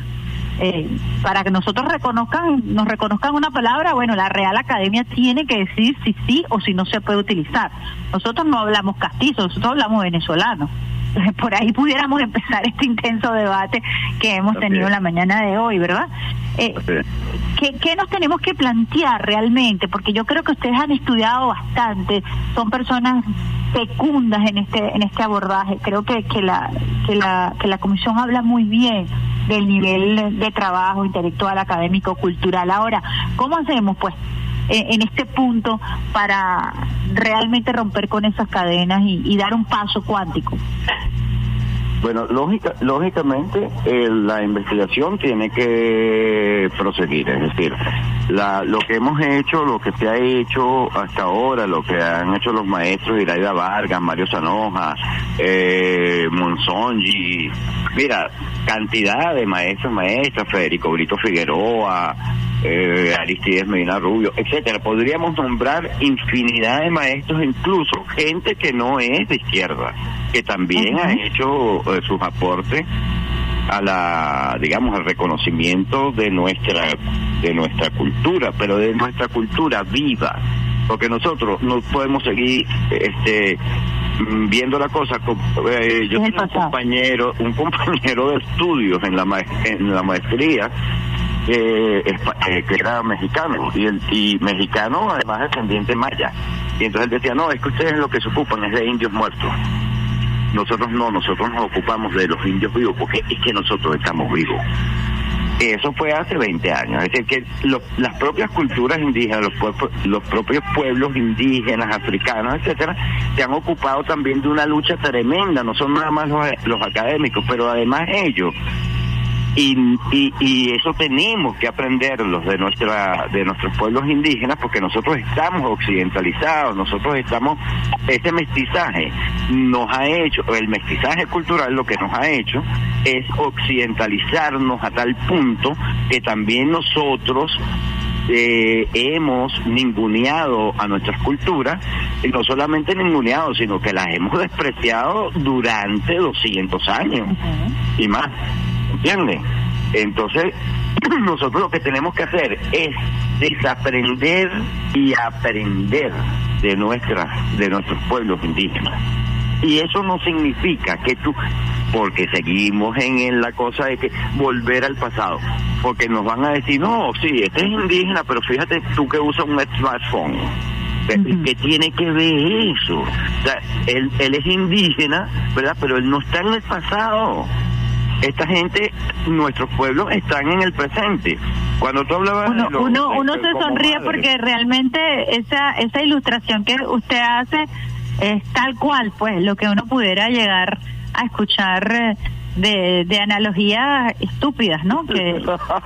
Eh, para que nosotros reconozcan, nos reconozcan una palabra, bueno, la Real Academia tiene que decir si sí o si no se puede utilizar. Nosotros no hablamos castizo, nosotros hablamos venezolano. Entonces, Por ahí pudiéramos empezar este intenso debate que hemos tenido en la mañana de hoy, ¿verdad? Eh, ¿Qué, qué nos tenemos que plantear realmente? Porque yo creo que ustedes han estudiado bastante, son personas fecundas en este en este abordaje. Creo que, que la que la que la comisión habla muy bien del nivel de trabajo intelectual, académico, cultural. Ahora, ¿cómo hacemos, pues, en este punto para realmente romper con esas cadenas y, dar un paso cuántico? Bueno, lógica, lógicamente eh, la investigación tiene que proseguir, es decir, la, lo que hemos hecho, lo que se ha hecho hasta ahora, lo que han hecho los maestros Iraida Vargas, Mario Sanoja, eh, Monsongi, mira, cantidad de maestros, maestras, Federico Brito Figueroa, eh, Aristides Medina Rubio, etcétera. Podríamos nombrar infinidad de maestros, incluso gente que no es de izquierda, que también ha hecho eh, sus aportes a la digamos al reconocimiento de nuestra de nuestra cultura pero de nuestra cultura viva. Porque nosotros no podemos seguir este viendo la cosa eh, yo tengo un compañero un compañero de estudios en la ma- en la maestría eh, eh, que era mexicano y el mexicano además descendiente maya y entonces decía no es que ustedes lo que se ocupan es de indios muertos nosotros no, nosotros nos ocupamos de los indios vivos, porque es que nosotros estamos vivos. Eso fue hace 20 años. Es decir, que lo- las propias culturas indígenas, los, pueblos- los propios pueblos indígenas, africanos, etcétera, se han ocupado también de una lucha tremenda. No son nada más los, los académicos, pero además ellos. Y, y, y eso tenemos que aprenderlos de nuestra de nuestros pueblos indígenas porque nosotros estamos occidentalizados nosotros estamos este mestizaje nos ha hecho el mestizaje cultural lo que nos ha hecho es occidentalizarnos a tal punto que también nosotros eh, hemos ninguneado a nuestras culturas, y no solamente ninguneado, sino que las hemos despreciado durante 200 años y más, ¿entiendes? Entonces, nosotros lo que tenemos que hacer es desaprender y aprender de nuestras de nuestros pueblos indígenas y eso no significa que tú porque seguimos en, en la cosa de que volver al pasado porque nos van a decir no sí este es indígena pero fíjate tú que usas un smartphone ¿Qué- ¿Qué tiene que ver eso? O sea, él, él es indígena, ¿verdad? Pero él no está en el pasado. Esta gente, nuestros pueblos están en el presente. Cuando tú hablabas Uno, de los- uno, uno de se sonríe madre, porque realmente esa, esa ilustración que usted hace es tal cual, pues, lo que uno pudiera llegar a escuchar eh, de, de analogías estúpidas, ¿no? Que,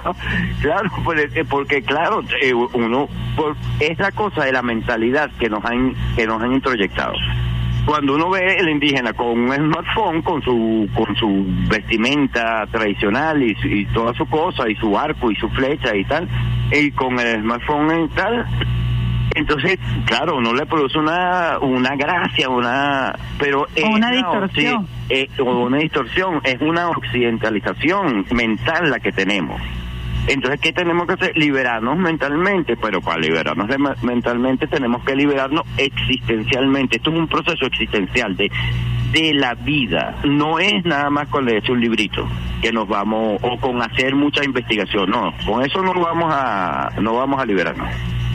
claro, porque, porque claro, eh, uno por, es la cosa de la mentalidad que nos han que nos han introyectado. Cuando uno ve el indígena con un smartphone, con su con su vestimenta tradicional y, y toda su cosa y su arco y su flecha y tal, y con el smartphone y tal, entonces, claro, no le produce una una gracia, una pero es una distorsión. eh, o una distorsión, es una occidentalización mental la que tenemos. Entonces, ¿qué tenemos que hacer? Liberarnos mentalmente, pero para liberarnos mentalmente tenemos que liberarnos existencialmente. Esto es un proceso existencial de de la vida. No es nada más con leerse un librito que nos vamos o con hacer mucha investigación. No, con eso no vamos a no vamos a liberarnos.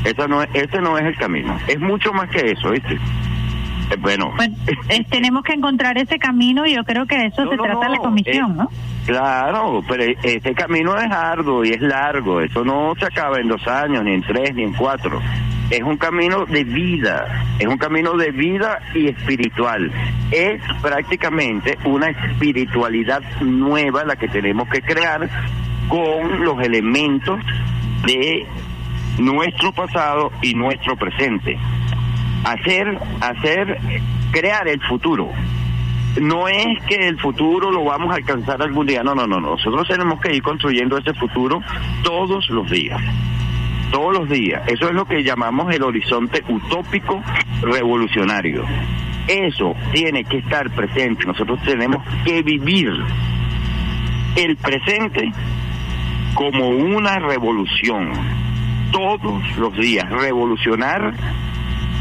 Esa no es, ese no es el camino. Es mucho más que eso, ¿viste? Eh, bueno, bueno, eh, tenemos que encontrar ese camino y yo creo que de eso No, se no, trata la no, comisión, eh, ¿no? Claro, pero e- ese camino es arduo y es largo. Eso no se acaba en dos años, ni en tres, ni en cuatro. Es un camino de vida, es un camino de vida y espiritual. Es prácticamente una espiritualidad nueva la que tenemos que crear con los elementos de nuestro pasado y nuestro presente. Hacer, hacer, crear el futuro. No es que el futuro lo vamos a alcanzar algún día, no, no, no, nosotros tenemos que ir construyendo ese futuro todos los días, todos los días. Eso es lo que llamamos el horizonte utópico revolucionario. Eso tiene que estar presente, nosotros tenemos que vivir el presente como una revolución, todos los días, revolucionar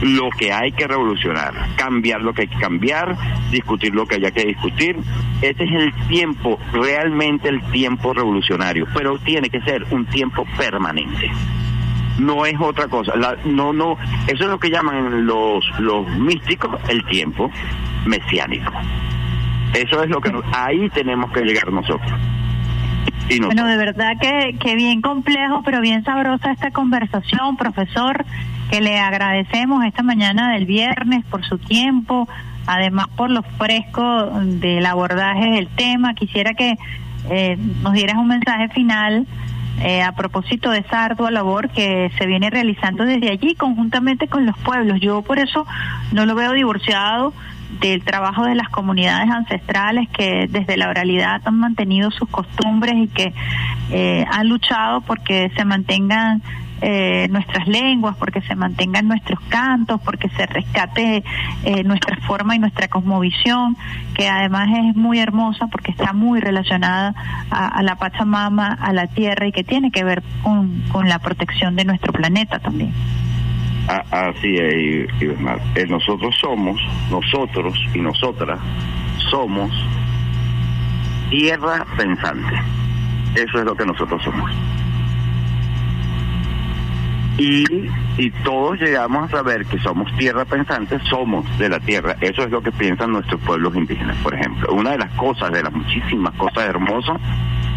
lo que hay que revolucionar, cambiar lo que hay que cambiar, discutir lo que haya que discutir. Ese es el tiempo, realmente el tiempo revolucionario, pero tiene que ser un tiempo permanente. No es otra cosa. La- no, no, eso es lo que llaman los, los místicos el tiempo mesiánico. Eso es lo que nos- ahí tenemos que llegar nosotros. Y nosotros. Bueno, de verdad que, que bien complejo, pero bien sabrosa esta conversación, profesor, que le agradecemos esta mañana del viernes por su tiempo, además por lo fresco del abordaje del tema. Quisiera que eh, nos dieras un mensaje final eh, a propósito de esa ardua labor que se viene realizando desde allí conjuntamente con los pueblos. Yo por eso no lo veo divorciado del trabajo de las comunidades ancestrales que desde la oralidad han mantenido sus costumbres y que eh, han luchado porque se mantengan eh, nuestras lenguas, porque se mantengan nuestros cantos, porque se rescate eh, nuestra forma y nuestra cosmovisión, que además es muy hermosa porque está muy relacionada a, a la Pachamama, a la tierra y que tiene que ver con, con la protección de nuestro planeta también. A- Así es, y- y. Eh, Nosotros somos, nosotros y nosotras somos tierra pensante. Eso es lo que nosotros somos. Y, y todos llegamos a saber que somos tierra pensante, somos de la tierra. Eso es lo que piensan nuestros pueblos indígenas, por ejemplo. Una de las cosas, de las muchísimas cosas hermosas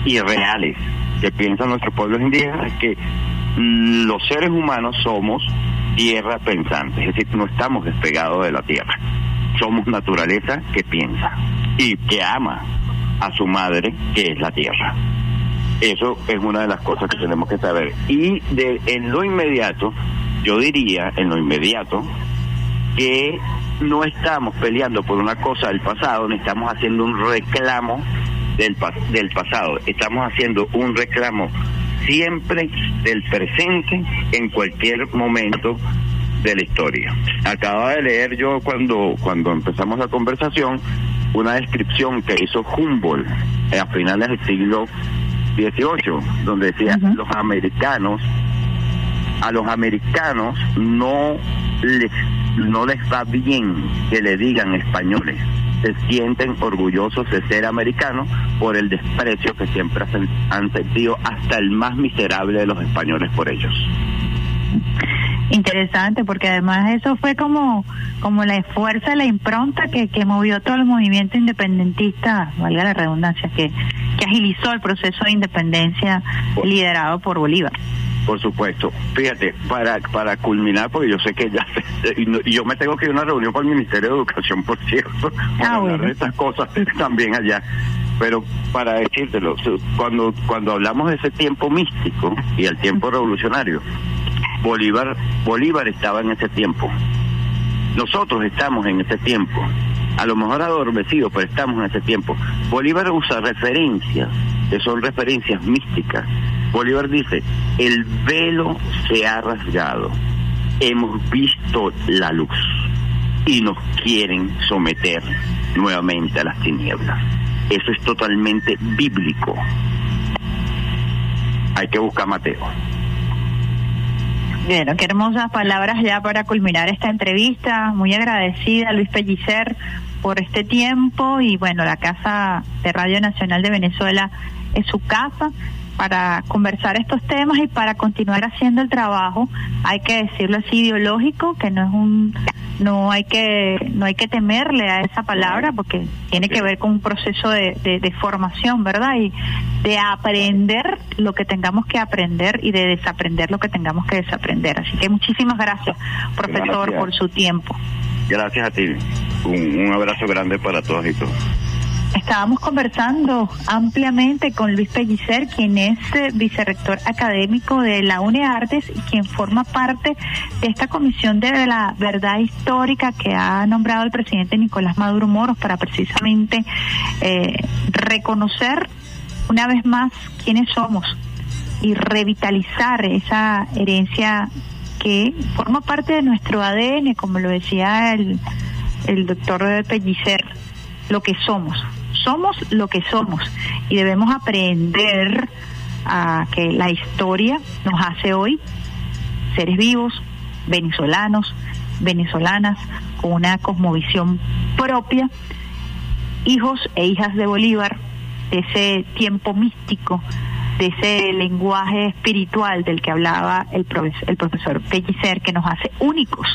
y reales que piensan nuestros pueblos indígenas es que mm, los seres humanos somos tierra pensante, es decir, no estamos despegados de la tierra. Somos naturaleza que piensa y que ama a su madre, que es la tierra. Eso es una de las cosas que tenemos que saber. Y de, en lo inmediato, yo diría, en lo inmediato, que no estamos peleando por una cosa del pasado, ni estamos haciendo un reclamo del, del pasado, estamos haciendo un reclamo siempre del presente en cualquier momento de la historia. Acaba de leer yo cuando, cuando empezamos la conversación una descripción que hizo Humboldt a finales del siglo 18, donde decía los americanos, a los americanos no les no les va bien que le digan españoles. Se sienten orgullosos de ser americanos por el desprecio que siempre han, han sentido hasta el más miserable de los españoles por ellos. Interesante, porque además eso fue como, como la fuerza, la impronta que, que movió todo el movimiento independentista, valga la redundancia, que agilizó el proceso de independencia liderado por Bolívar. Por supuesto. Fíjate, para, para culminar, porque yo sé que ya, y no- y yo me tengo que ir a una reunión con el Ministerio de Educación, por cierto, para hablar de estas cosas también allá. Pero para decírtelo, cuando, cuando hablamos de ese tiempo místico y el tiempo revolucionario, Bolívar, Bolívar estaba en ese tiempo. Nosotros estamos en ese tiempo. A lo mejor adormecidos, pero estamos en ese tiempo. Bolívar usa referencias, que son referencias místicas. Bolívar dice, el velo se ha rasgado, hemos visto la luz y nos quieren someter nuevamente a las tinieblas. Eso es totalmente bíblico. Hay que buscar a Mateo. Bueno, qué hermosas palabras ya para culminar esta entrevista. Muy agradecida, Luis Pellicer, por este tiempo. Y bueno, la Casa de Radio Nacional de Venezuela es su casa para conversar estos temas y para continuar haciendo el trabajo, hay que decirlo así ideológico, que no es un no hay que no hay que temerle a esa palabra porque tiene que ver con un proceso de, de- de formación, ¿verdad? Y de aprender lo que tengamos que aprender y de desaprender lo que tengamos que desaprender. Así que muchísimas gracias, profesor, Gracias. por su tiempo. Gracias a ti. Un, un abrazo grande para todos y todos. Estábamos conversando ampliamente con Luis Pellicer, quien es eh, vicerrector académico de la UNEARTES y quien forma parte de esta comisión de la verdad histórica que ha nombrado el presidente Nicolás Maduro Moros para precisamente eh, reconocer una vez más quiénes somos y revitalizar esa herencia que forma parte de nuestro ADN, como lo decía el, el doctor Pellicer, lo que somos. Somos lo que somos y debemos aprender a que la historia nos hace hoy seres vivos, venezolanos, venezolanas, con una cosmovisión propia, hijos e hijas de Bolívar, de ese tiempo místico, de ese lenguaje espiritual del que hablaba el, profes- el profesor Pellicer, que nos hace únicos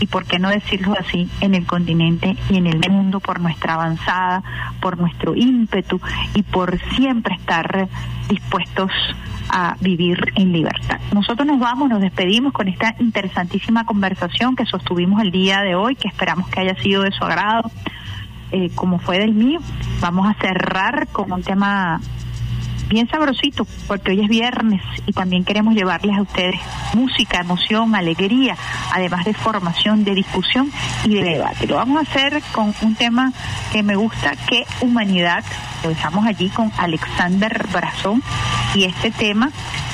y por qué no decirlo así, en el continente y en el mundo por nuestra avanzada, por nuestro ímpetu y por siempre estar dispuestos a vivir en libertad. Nosotros nos vamos, nos despedimos con esta interesantísima conversación que sostuvimos el día de hoy, que esperamos que haya sido de su agrado, eh, como fue del mío. Vamos a cerrar con un tema bien sabrosito, porque hoy es viernes y también queremos llevarles a ustedes música, emoción, alegría, además de formación, de discusión y de debate. Lo vamos a hacer con un tema que me gusta, que humanidad. Lo dejamos allí con Alexander Brazón y este tema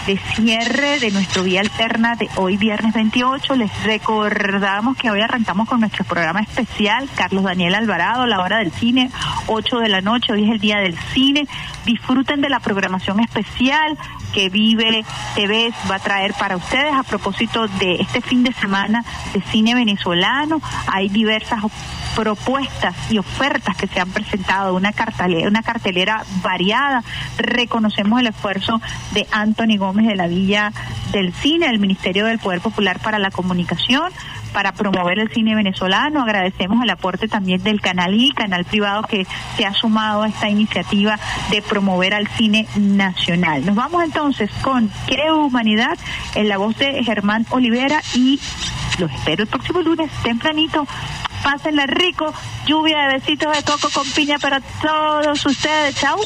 de cierre de nuestro Vía Alterna de hoy viernes 28. Les recordamos que hoy arrancamos con nuestro programa especial, Carlos Daniel Alvarado, la hora del cine, 8 de la noche, hoy es el día del cine. Disfruten de la programación especial que Vive TV va a traer para ustedes a propósito de este fin de semana de cine venezolano. Hay diversas op- propuestas y ofertas que se han presentado, una cartelera, una cartelera variada. Reconocemos el esfuerzo de Anthony Gómez de la Villa del Cine, del Ministerio del Poder Popular para la Comunicación, para promover el cine venezolano. Agradecemos el aporte también del Canal I, canal privado que se ha sumado a esta iniciativa de promover al cine nacional. Nos vamos entonces con Creo Humanidad en la voz de Germán Olivera y los espero el próximo lunes tempranito. Pásenla rico, lluvia de besitos de coco con piña para todos ustedes. Chau.